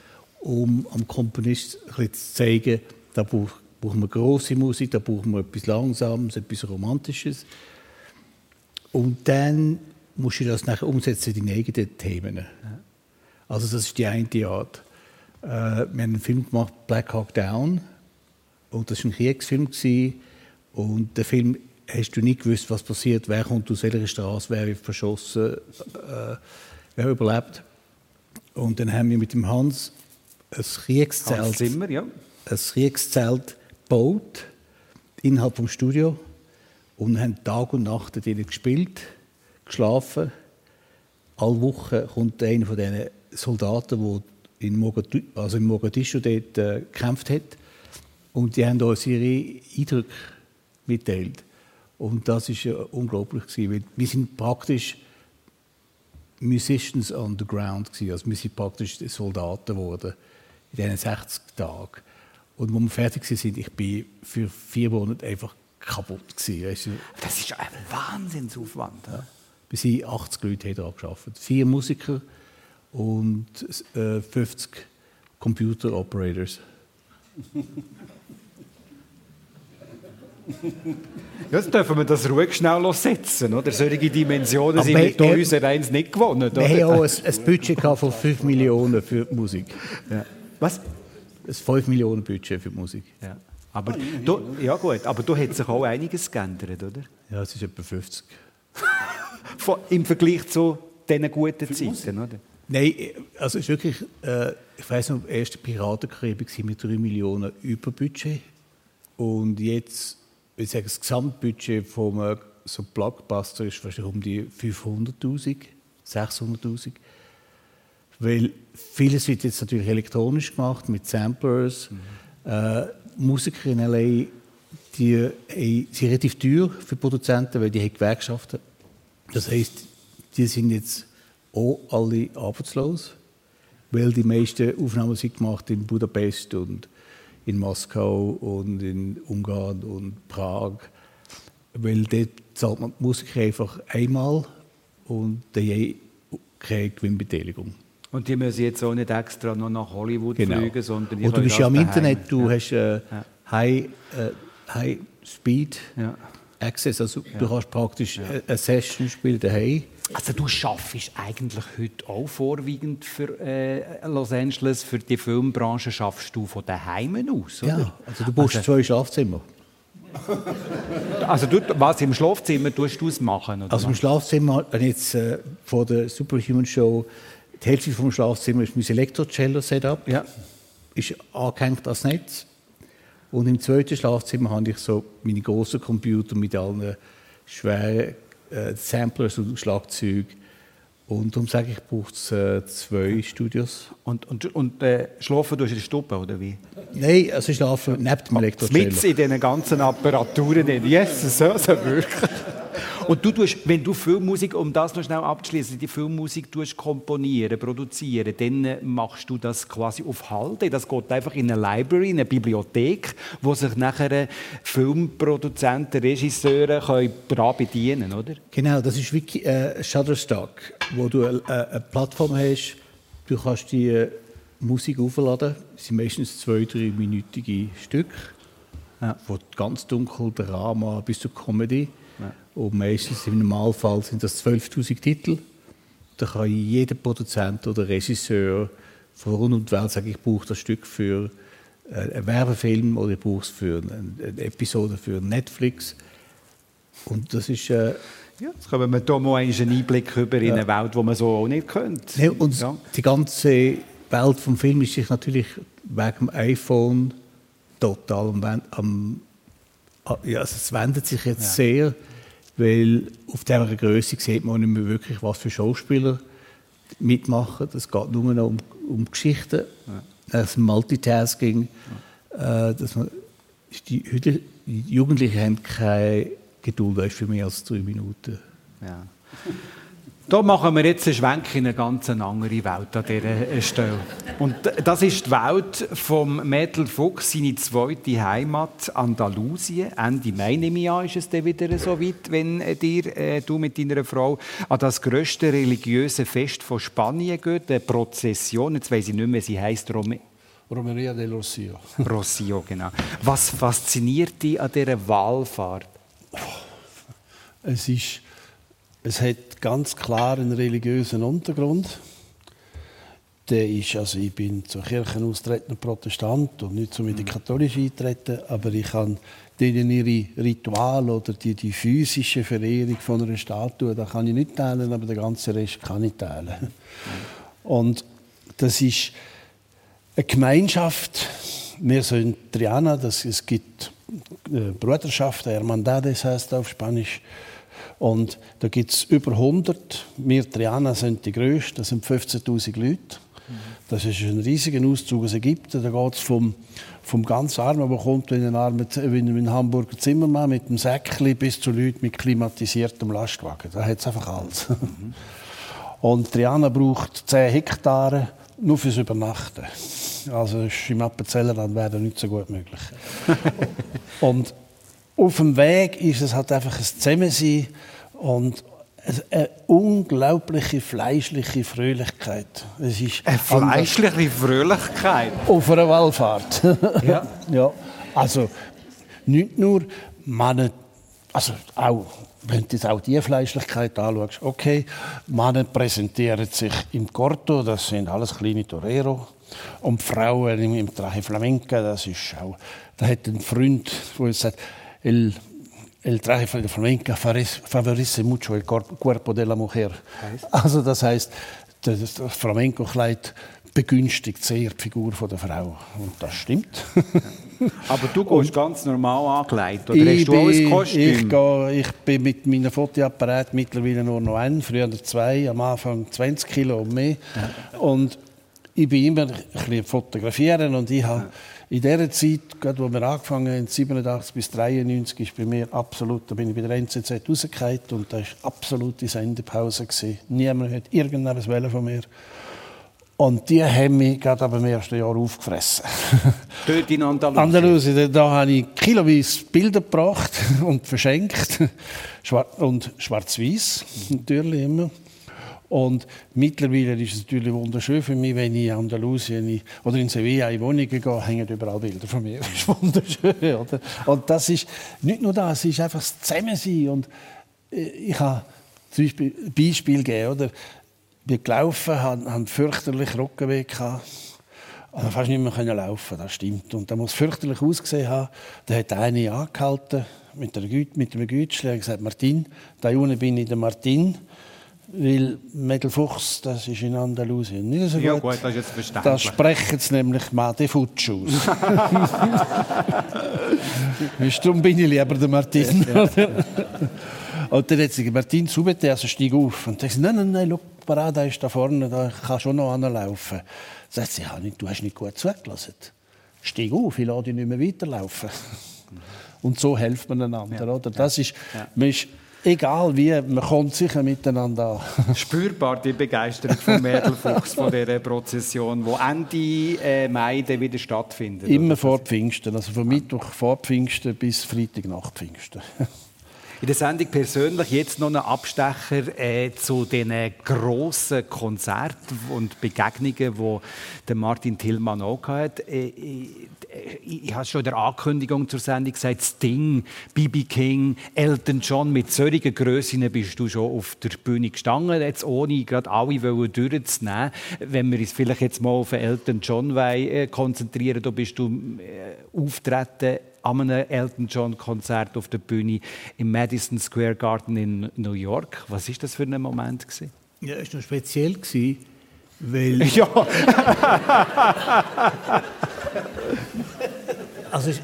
um am Komponist ein zu zeigen, da brauchen wir große Musik, da brauchen wir etwas Langsames, etwas Romantisches. Und dann musst du das nachher umsetzen in deine eigenen Themen. Also das ist die eine Art. Äh, wir haben einen Film gemacht, Black Hawk Down, und das war ein Kriegsfilm. Gewesen. Und der Film hast du nicht gewusst, was passiert, wer kommt aus welcher Straße, wer wird verschossen, äh, wer überlebt. Und dann haben wir mit dem Hans ein Kriegszelt, Zimmer, ja. ein Kriegszelt gebaut, innerhalb des Studio und haben Tag und Nacht dort gespielt, geschlafen. Alle Wochen kommt einer von diesen Soldaten, der in Mogadischu, also in Mogadischu dort äh, gekämpft hat. Und die haben uns ihre Eindrücke mitteilt. Und das war ja unglaublich. Gewesen, wir sind praktisch Musicians on the ground. Also wir sind praktisch Soldaten geworden in diesen 60 Tagen. Und als wir fertig waren, ich bin für vier Monate einfach kaputt. Das ist ein Wahnsinnsaufwand. Ja. Wir sind 80 Leute daran gearbeitet. Vier Musiker und äh, 50 Computer Operators. Jetzt dürfen wir das ruhig schnell setzen, oder? Solche Dimensionen Aber sind mit uns eins nicht gewonnen. Wir haben auch ein, ein Budget von 5 Millionen für die Musik. Ja. Was? Ein 5 Millionen Budget für die Musik. Ja. Aber du, ja gut, aber du hat sich auch einiges geändert, oder? Ja, es ist etwa 50. Im Vergleich zu diesen guten für Zeiten, oder? Nein, also es ist wirklich, äh, ich weiß noch, die erste Piratenkrieg mit 3 Millionen Überbudget. Und jetzt, ich sage, das Gesamtbudget von so Blockbuster ist wahrscheinlich um die 500'000, 600'000. Weil vieles wird jetzt natürlich elektronisch gemacht, mit Samplers. Mhm. Äh, Musiker in L.A., die äh, sind relativ teuer für Produzenten, weil die haben Gewerkschaften. Das heisst, die sind jetzt auch alle arbeitslos, weil die meisten Aufnahmen sind gemacht in Budapest und in Moskau und in Ungarn und Prag. Weil dort zahlt man die Musiker einfach einmal und haben keine Gewinnbeteiligung. Und die müssen jetzt auch nicht extra noch nach Hollywood genau. fliegen, sondern die Und du bist ja am Internet, du ja. hast äh, ja. High, äh, High Speed ja. Access, also du kannst praktisch eine Session spielen daheim. Also du schaffst eigentlich heute auch vorwiegend für äh, Los Angeles, für die Filmbranche schaffst du von daheim aus, oder? Ja, also du brauchst also, zwei Schlafzimmer. Also du, was im Schlafzimmer tust du es machen? Oder also im Schlafzimmer, wenn jetzt äh, vor der Superhuman Show die Hälfte vom Schlafzimmer ist mein Elektro-Cello-Setup. Ja. Ist angehängt ans Netz. Und im zweiten Schlafzimmer habe ich so meine großen Computer mit allen schweren äh, Samplers und Schlagzeug. Und darum sage ich, braucht es äh, zwei Studios. Und, und, und äh, schlafen du in der Stube, oder wie? Nein, also ich schlafe neben dem Elektrocello. Mit in diesen ganzen Apparaturen. Yes, so, so wirklich. Und du tust, wenn du Filmmusik, um das noch schnell abzuschließen, die Filmmusik tust komponieren, produzieren, dann äh, machst du das quasi auf Halde. Das geht einfach in eine Library, in eine Bibliothek, wo sich nachher Filmproduzenten, Regisseure können daran bedienen oder? Genau, das ist wie äh, Shutterstock, wo du äh, eine Plattform hast, du kannst die äh, Musik aufladen. Das sind meistens zwei, drei minütige Stücke. Ja. Von ganz dunkel, Drama bis zu Comedy. Ja. Und meistens im Normalfall sind das 12.000 Titel. Da kann jeder Produzent oder Regisseur von rund um die Welt sagen, ich brauche das Stück für äh, einen Werbefilm oder ich brauche es für eine, Episode für Netflix. Und das ist... Äh, ja, jetzt können wir hier mal einen Einblick über in eine Welt, die man so auch nicht kennt. Ja, und ja. die ganze Welt vom Film ist sich natürlich wegen dem iPhone total am, am ja, also es wendet sich jetzt ja. sehr, weil auf dieser Größe sieht man nicht mehr wirklich, was für Schauspieler mitmachen. Es geht nur noch um, um Geschichten, ja. das Multitasking. Ja. Äh, dass man, die, die Jugendlichen haben keine Geduld für mehr als drei Minuten. Ja. Da machen wir jetzt einen Schwenk in eine ganz andere Welt an dieser Stelle. Und das ist die Welt vom Mädel Fuchs, seine zweite Heimat, Andalusien. Ende Mai, nehme ich an, ist es dann wieder so weit, wenn dir, äh, du mit deiner Frau an das grösste religiöse Fest von Spanien geht, eine Prozession. Jetzt weiss ich nicht mehr, sie heisst Rome Romeria del Rossio. Rossio, genau. Was fasziniert dich an dieser Wahlfahrt? Es ist es hat ganz klar einen religiösen Untergrund. Der ist, also ich bin zur Kirche austretender Protestant und nicht so die mhm. katholische eintreten, aber ich kann denen ihre Ritual oder die, die physische Verehrung von einer Statue, da kann ich nicht teilen, aber den ganzen Rest kann ich teilen. Mhm. Und das ist eine Gemeinschaft. Wir sind Triana, das, es gibt äh, Bruderschaft, Hermandades heißt auf Spanisch. Und da gibt es über 100. Wir Triana sind die grössten, das sind 15.000 Leute. Das ist ein riesiger Auszug aus Ägypten. Da geht es vom, vom ganz Armen, der kommt wie ein, armer, wie ein Hamburger Zimmermann mit einem Säckchen bis zu Leuten mit klimatisiertem Lastwagen. Da hat es einfach alles. Und Triana braucht 10 Hektare nur fürs Übernachten. Also ist im Appenzellerland wäre das nicht so gut möglich. Und auf dem Weg ist es halt einfach ein Zusammensein und eine unglaubliche fleischliche Fröhlichkeit. Es ist eine fleischliche Fröhlichkeit? Auf einer Wallfahrt. Ja. ja. Also nicht nur Männer, also auch, wenn du auch die Fleischlichkeit anschaust, okay, Männer präsentieren sich im Corto, das sind alles kleine Torero, und Frauen im, im Traje Flamenca, das ist auch, da hat ein Freund, der sagt, el, el traje de flamenca favorece mucho el cuerpo de la mujer. Also das heißt, das Flamenco-Kleid begünstigt sehr die Figur der Frau. Und das stimmt. Aber du gehst ganz normal angekleidet, oder hast du bin, alles Kostüm? Ich, gehe, ich bin mit meinem Fotoapparat mittlerweile nur noch ein, früher zwei, am Anfang 20 Kilo und mehr. Ja. Und ich bin immer ein bisschen fotografieren und ich habe... Ja in dieser Zeit, gerade wo wir angefangen haben, 87 bis 93, ist bei mir absolut, da bin ich bei der NZZ rausgefallen und da war absolute Sendepause. Gewesen. Niemand hat irgendetwas von mir. Und die haben mich gerade ab dem ersten Jahr aufgefressen. Dort in Andalusien? Andalusien, da, da habe ich kiloweise Bilder gebracht und verschenkt. und schwarz-weiß, natürlich immer. Und mittlerweile ist es natürlich wunderschön für mich, wenn ich in Andalusien oder in Sevilla in Wohnungen gehe, hängen überall Bilder von mir. Das ist wunderschön, oder? Und das ist nicht nur das, es ist einfach das Zusammensein. Und äh, ich habe zum Beispiel ein Beispiel gegeben, oder? Bin gelaufen, habe, habe fürchterlich Rückenweg gehabt. Und fast nicht mehr laufen, das stimmt. Und da muss fürchterlich ausgesehen haben. Da hat eine angehalten mit, einer Güte, mit einem Gütschli und gesagt, Martin, da unten bin ich der Martin. Weil Medelfuchs, das ist in Andalusien nicht so gut. Ja gut, das ist jetzt verständlich. Da sprechen sie nämlich Made Futsch aus. Darum bin ich lieber der Martin. Ja. Und dann hat sie gesagt, Martin, zu bitte, also steig auf. Und dann sagt nein, nein, nein, schau, Parada ist da vorne, da kann schon noch anlaufen. Sagt sie, ja, du hast nicht gut zugelassen. Steig auf, ich lasse dich nicht mehr weiterlaufen. Und so hilft man einander. Ja. Oder? Das ist, man ist Egal wie, man kommt sicher miteinander an. Spürbar die Begeisterung von Mädelfuchs, von dieser Prozession, die Ende äh, Mai wieder stattfindet. Immer vor Pfingsten, also von Mittwoch vor Pfingsten bis Freitag nach Pfingsten. In der Sendung persönlich jetzt noch ein Abstecher äh, zu den grossen Konzerten und Begegnungen, die Martin Tillmann auch hatte. Äh, ich, ich, ich habe schon in der Ankündigung zur Sendung gesagt, Sting, B.B. King, Elton John, mit solchen Grössen bist du schon auf der Bühne gestanden, jetzt ohne gerade alle durchzunehmen. Wenn wir uns vielleicht jetzt mal auf Elton John äh, konzentrieren, da bist du äh, auftreten an einem Elton John Konzert auf der Bühne im Madison Square Garden in New York. Was ist das für ein Moment gewesen? Ja, es war noch speziell gewesen, weil ja. also es,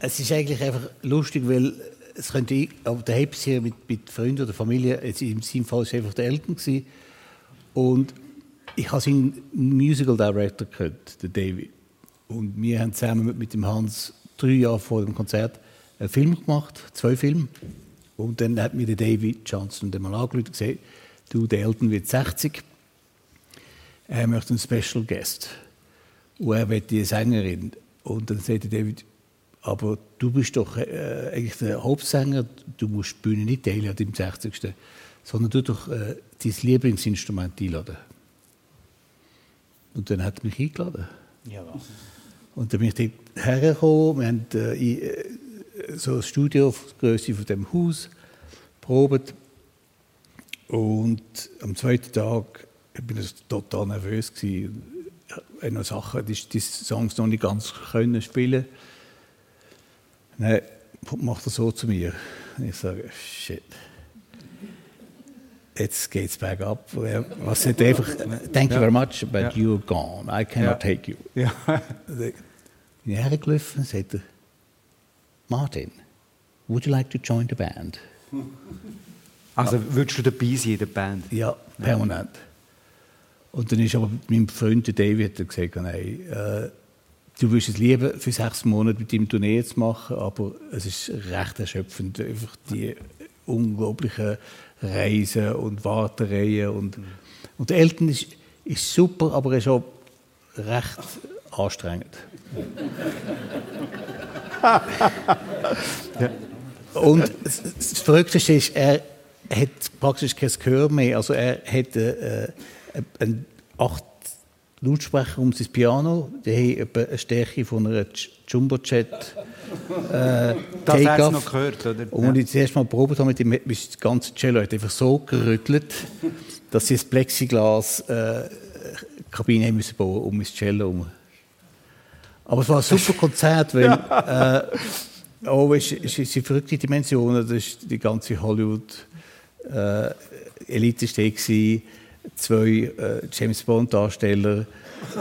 es, ist eigentlich einfach lustig, weil es könnte ich, aber der passieren mit, mit Freunden oder Familie. Jetzt in seinem Fall war einfach der Eltern gewesen. und ich habe seinen Musical Director gehört, der David. Und wir haben zusammen mit dem Hans drei Jahre vor dem Konzert einen Film gemacht, zwei Filme. Und dann hat mir der David Johnson mal angerufen und gesagt, du, der Elton wird 60, er möchte einen Special Guest. Und er will die Sängerin. Und dann sagte David, aber du bist doch äh, eigentlich der Hauptsänger, du musst die Bühne nicht teilen an deinem 60. sondern du doch äh, dein Lieblingsinstrument einladen. Und dann hat er mich eingeladen. Ja. Und dann bin ich dort hergekommen. Wir haben äh, äh so ein Studio auf der Größe von dem Haus probiert. Und am zweiten Tag bin ich total nervös gewesen. Ich noch Sachen, die, die Songs noch nicht ganz können spielen. Dann macht er so zu mir. Und ich sage, shit jetzt geht es bergab. Was sagt einfach, thank you very much, but ja. you're gone. I cannot ja. take you. Ja. Bin ich hergelaufen und sagte, Martin, would you like to join the band? Also würdest du dabei sein in der Band? Ja, permanent. Und dann ist aber mein Freund David gesagt, nein, äh, du würdest es lieber für sechs Monate mit ihm Tournee zu machen, aber es ist recht erschöpfend, einfach die unglaublichen Reisen und Wartereien. Und, und der Eltern ist, ist super, aber er ist auch recht anstrengend. ja. Und das, Verrückteste ist, er hat praktisch kein Gehör mehr. Also er hat äh, einen acht Lautsprecher um sein Piano, die haben eine Stärke von einer Jumbo-Jet. Äh, das hast du noch gehört, oder? Und als ich das erste Mal probiert habe mit dem, ist das ganze Cello hat einfach so gerüttelt, dass sie das Plexiglas äh, Kabine müssen bauen um das Cello herum. Aber es war ein super Konzert, weil ja. äh, oh, es, es, es sind verrückte Dimensionen. Das ist die ganze Hollywood äh, Elite gewesen zwei äh, James Bond Darsteller,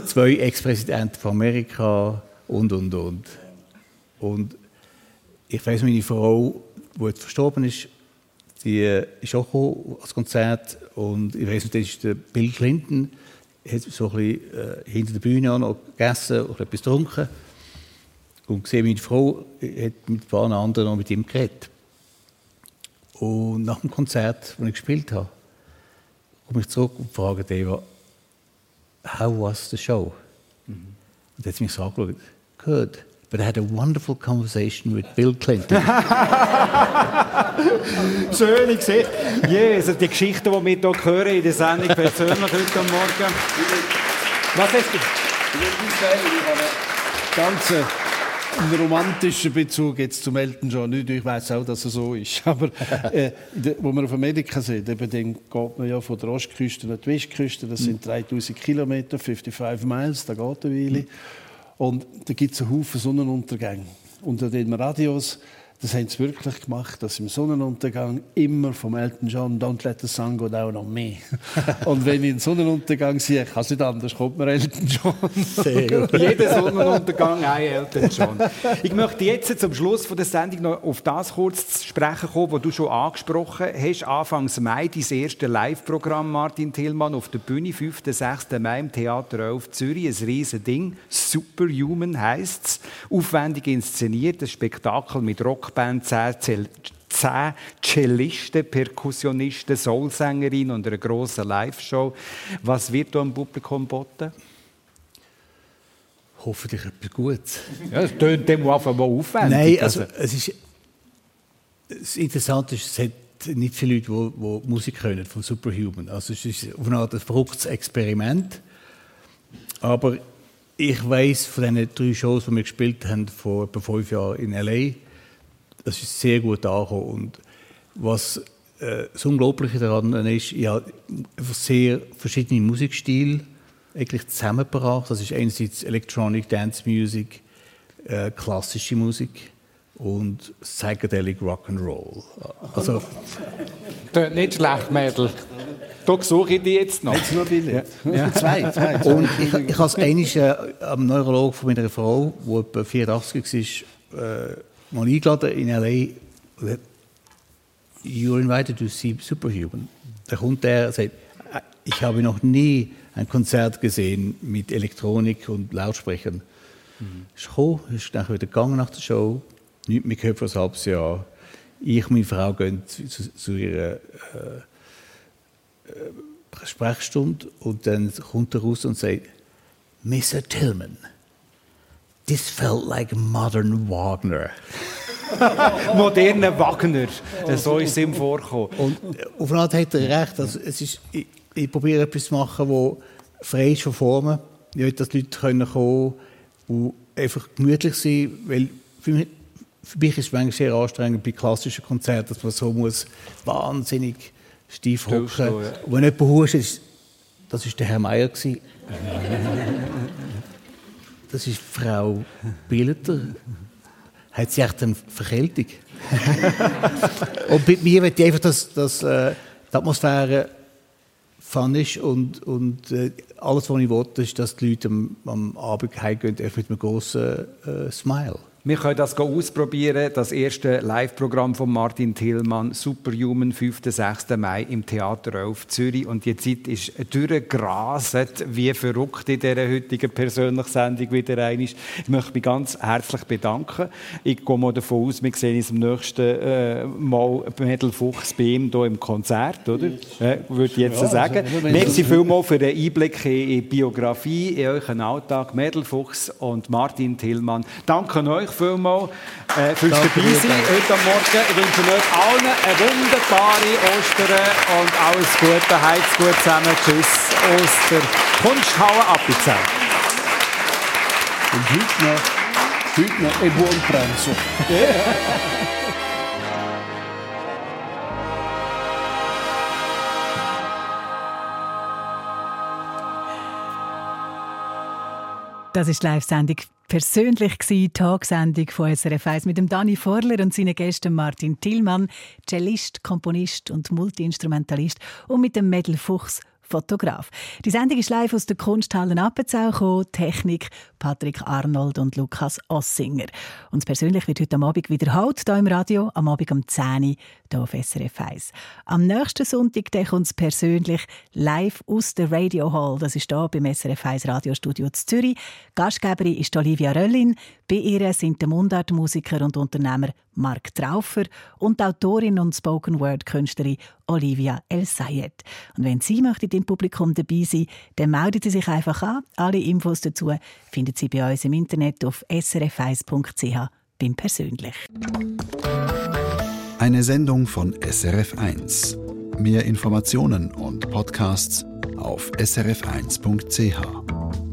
zwei Ex-Präsidenten von Amerika und und und. Und ich weiß, meine Frau, die jetzt verstorben ist, die ist auch gekommen als Konzert und ich weiß, das ist der Bill Clinton, hat so ein bisschen äh, hinter der Bühne noch gegessen und etwas getrunken und gesehen, meine Frau hat mit ein paar anderen noch mit ihm geredet. Und nach dem Konzert, das ich gespielt habe, komme ich zurück und frage Deva, how was the show? Mhm. Und er hat mich so angeschaut, good, but I had a wonderful conversation with Bill Clinton. Schöne Geschichte. Yes, die Geschichten, die wir hier hören in der Sendung persönlich heute Morgen. Was hast du? Ganz einen romantischen Bezug jetzt zum Elton John nicht. Ich weiß auch, dass er so ist. Aber äh, wo wir auf Amerika sind, eben, dann geht man ja von der Ostküste nach der Westküste. Das sind 3000 Kilometer, 55 Miles, da geht eine Weile. Und da gibt es einen Haufen Sonnenuntergänge. Unter den Radios das haben sie wirklich gemacht, dass im Sonnenuntergang immer vom Elton John Don't let the sun go down on me. Und wenn ich einen Sonnenuntergang sehe, kann es nicht anders, kommt mir Elton John. Sehr gut. Jeder Sonnenuntergang ein Elton John. Ich möchte jetzt zum Schluss von der Sendung noch auf das kurz zu sprechen kommen, was du schon angesprochen hast. Anfangs Mai, dein erste Live-Programm, Martin Tillmann, auf der Bühne, 5. 6. Mai im Theater 11 Zürich. Ein riesen Ding. Superhuman heisst es. Aufwendig inszeniert, ein Spektakel mit Rock Rockband, zehn, zehn Cellisten, Perkussionisten, Soulsängerin und eine grosse Live-Show. Was wird da im Publikum geboten? Hoffentlich etwas Gutes. Ja, das tönt dem einfach mal aufwendig. Nein, also, es ist das Interessante ist, es hat nicht viele Leute, die, die Musik können von Superhuman. Also es ist auf eine Art ein verrücktes Experiment. Aber ich weiß von den drei Shows, die wir gespielt haben vor etwa fünf Jahren in L.A., das ist sehr gut angekommen. Und was äh, das Unglaubliche daran ist, ich habe sehr verschiedene Musikstile eigentlich zusammengebracht. Das ist einerseits Electronic Dance Music, äh, klassische Musik und Psychedelic Rock'n'Roll. Also, nicht schlecht, Mädel. Da suche ich die jetzt noch. Jetzt nur Billett. Ja. zwei, zwei. Und ich, ich habe es einmal äh, am Neurolog von meiner Frau, die etwa 84 war, äh, mal eingeladen in L.A. You're invited to see Superhuman. Da kommt der und sagt, äh, ich habe noch nie ein Konzert gesehen mit Elektronik und Lautsprechern. Mhm. Ist gekommen, ist dann wieder gegangen nach der Show, nichts mehr gehört für ein halbes Jahr. Ich und meine Frau gehen zu, zu, ihrer äh, äh, Sprechstunde und dann kommt er raus und sagt, Mr. Tillman, this felt like modern Wagner. Moderner Wagner, so ist es ihm vorgekommen. Und auf eine Art hat er recht. Also es ist, ich, ich probiere etwas zu machen, das frei ist von Formen. Ich will, dass Leute kommen können, die einfach gemütlich sind, weil für mich, für mich ist es manchmal sehr anstrengend bei klassischen Konzerten, dass man so muss wahnsinnig steif hocken. Ja. Und wenn jemand hustet, das war der Herr Meier. Das ist Frau Billeter. Hat sie echt eine Verkältung? und bei mir wird ich einfach, dass, dass äh, die Atmosphäre fun ist und, und äh, alles, was ich will, ist, dass die Leute am, am Abend heimgehen mit einem großen äh, Smile. Wir können das ausprobieren. Das erste Live-Programm von Martin Tillmann, Superhuman, 5. 6. Mai im Theater 11 Zürich. Und die Zeit ist durchgerastet, wie verrückt in dieser heutigen persönlichen Sendung wieder ein ist. Ich möchte mich ganz herzlich bedanken. Ich gehe mal davon aus, wir sehen uns am nächsten äh, Mal Mädel Fuchs bei ihm hier im Konzert, oder? Äh, würde ich jetzt ja, sagen. Also, Merci vielmals für den Einblick in die Biografie, in euren Alltag. Mädel Fuchs und Martin Tillmann. Danke euch vielmals äh, fürs Dabeisein heute am Morgen. Ich wünsche euch allen eine wunderbare Ostern und alles Gute. Heiz gut zusammen. Tschüss aus der Kunsthalle Appenzell. Und heute noch, heute noch ein buon pranzo. Das ist die Live-Sendung persönlich die Tagsendung von SRF 1 mit dem Dani Vorler und seinen Gästen Martin Tillmann, Cellist, Komponist und Multiinstrumentalist und mit dem Mädel Fuchs Fotograf. Die Sendung ist live aus der Kunsthalle Appenzell gekommen. Technik Patrick Arnold und Lukas Ossinger. Und persönlich wird heute Abend wiederholt hier im Radio, am Abend um 10 Uhr hier auf SRF 1. Am nächsten Sonntag kommt es persönlich live aus der Radio Hall. Das ist hier beim SRF 1 Radiostudio zu Zürich. Gastgeberin ist Olivia Röllin. Bei ihr sind der Mundartmusiker und Unternehmer Mark Traufer und die Autorin und Spoken-Word-Künstlerin Olivia El Sayed. Und wenn Sie möchten im Publikum dabei sein, dann melden Sie sich einfach an. Alle Infos dazu finden Sie bei uns im Internet auf srf1.ch beim Persönlich. Eine Sendung von SRF1. Mehr Informationen und Podcasts auf srf1.ch.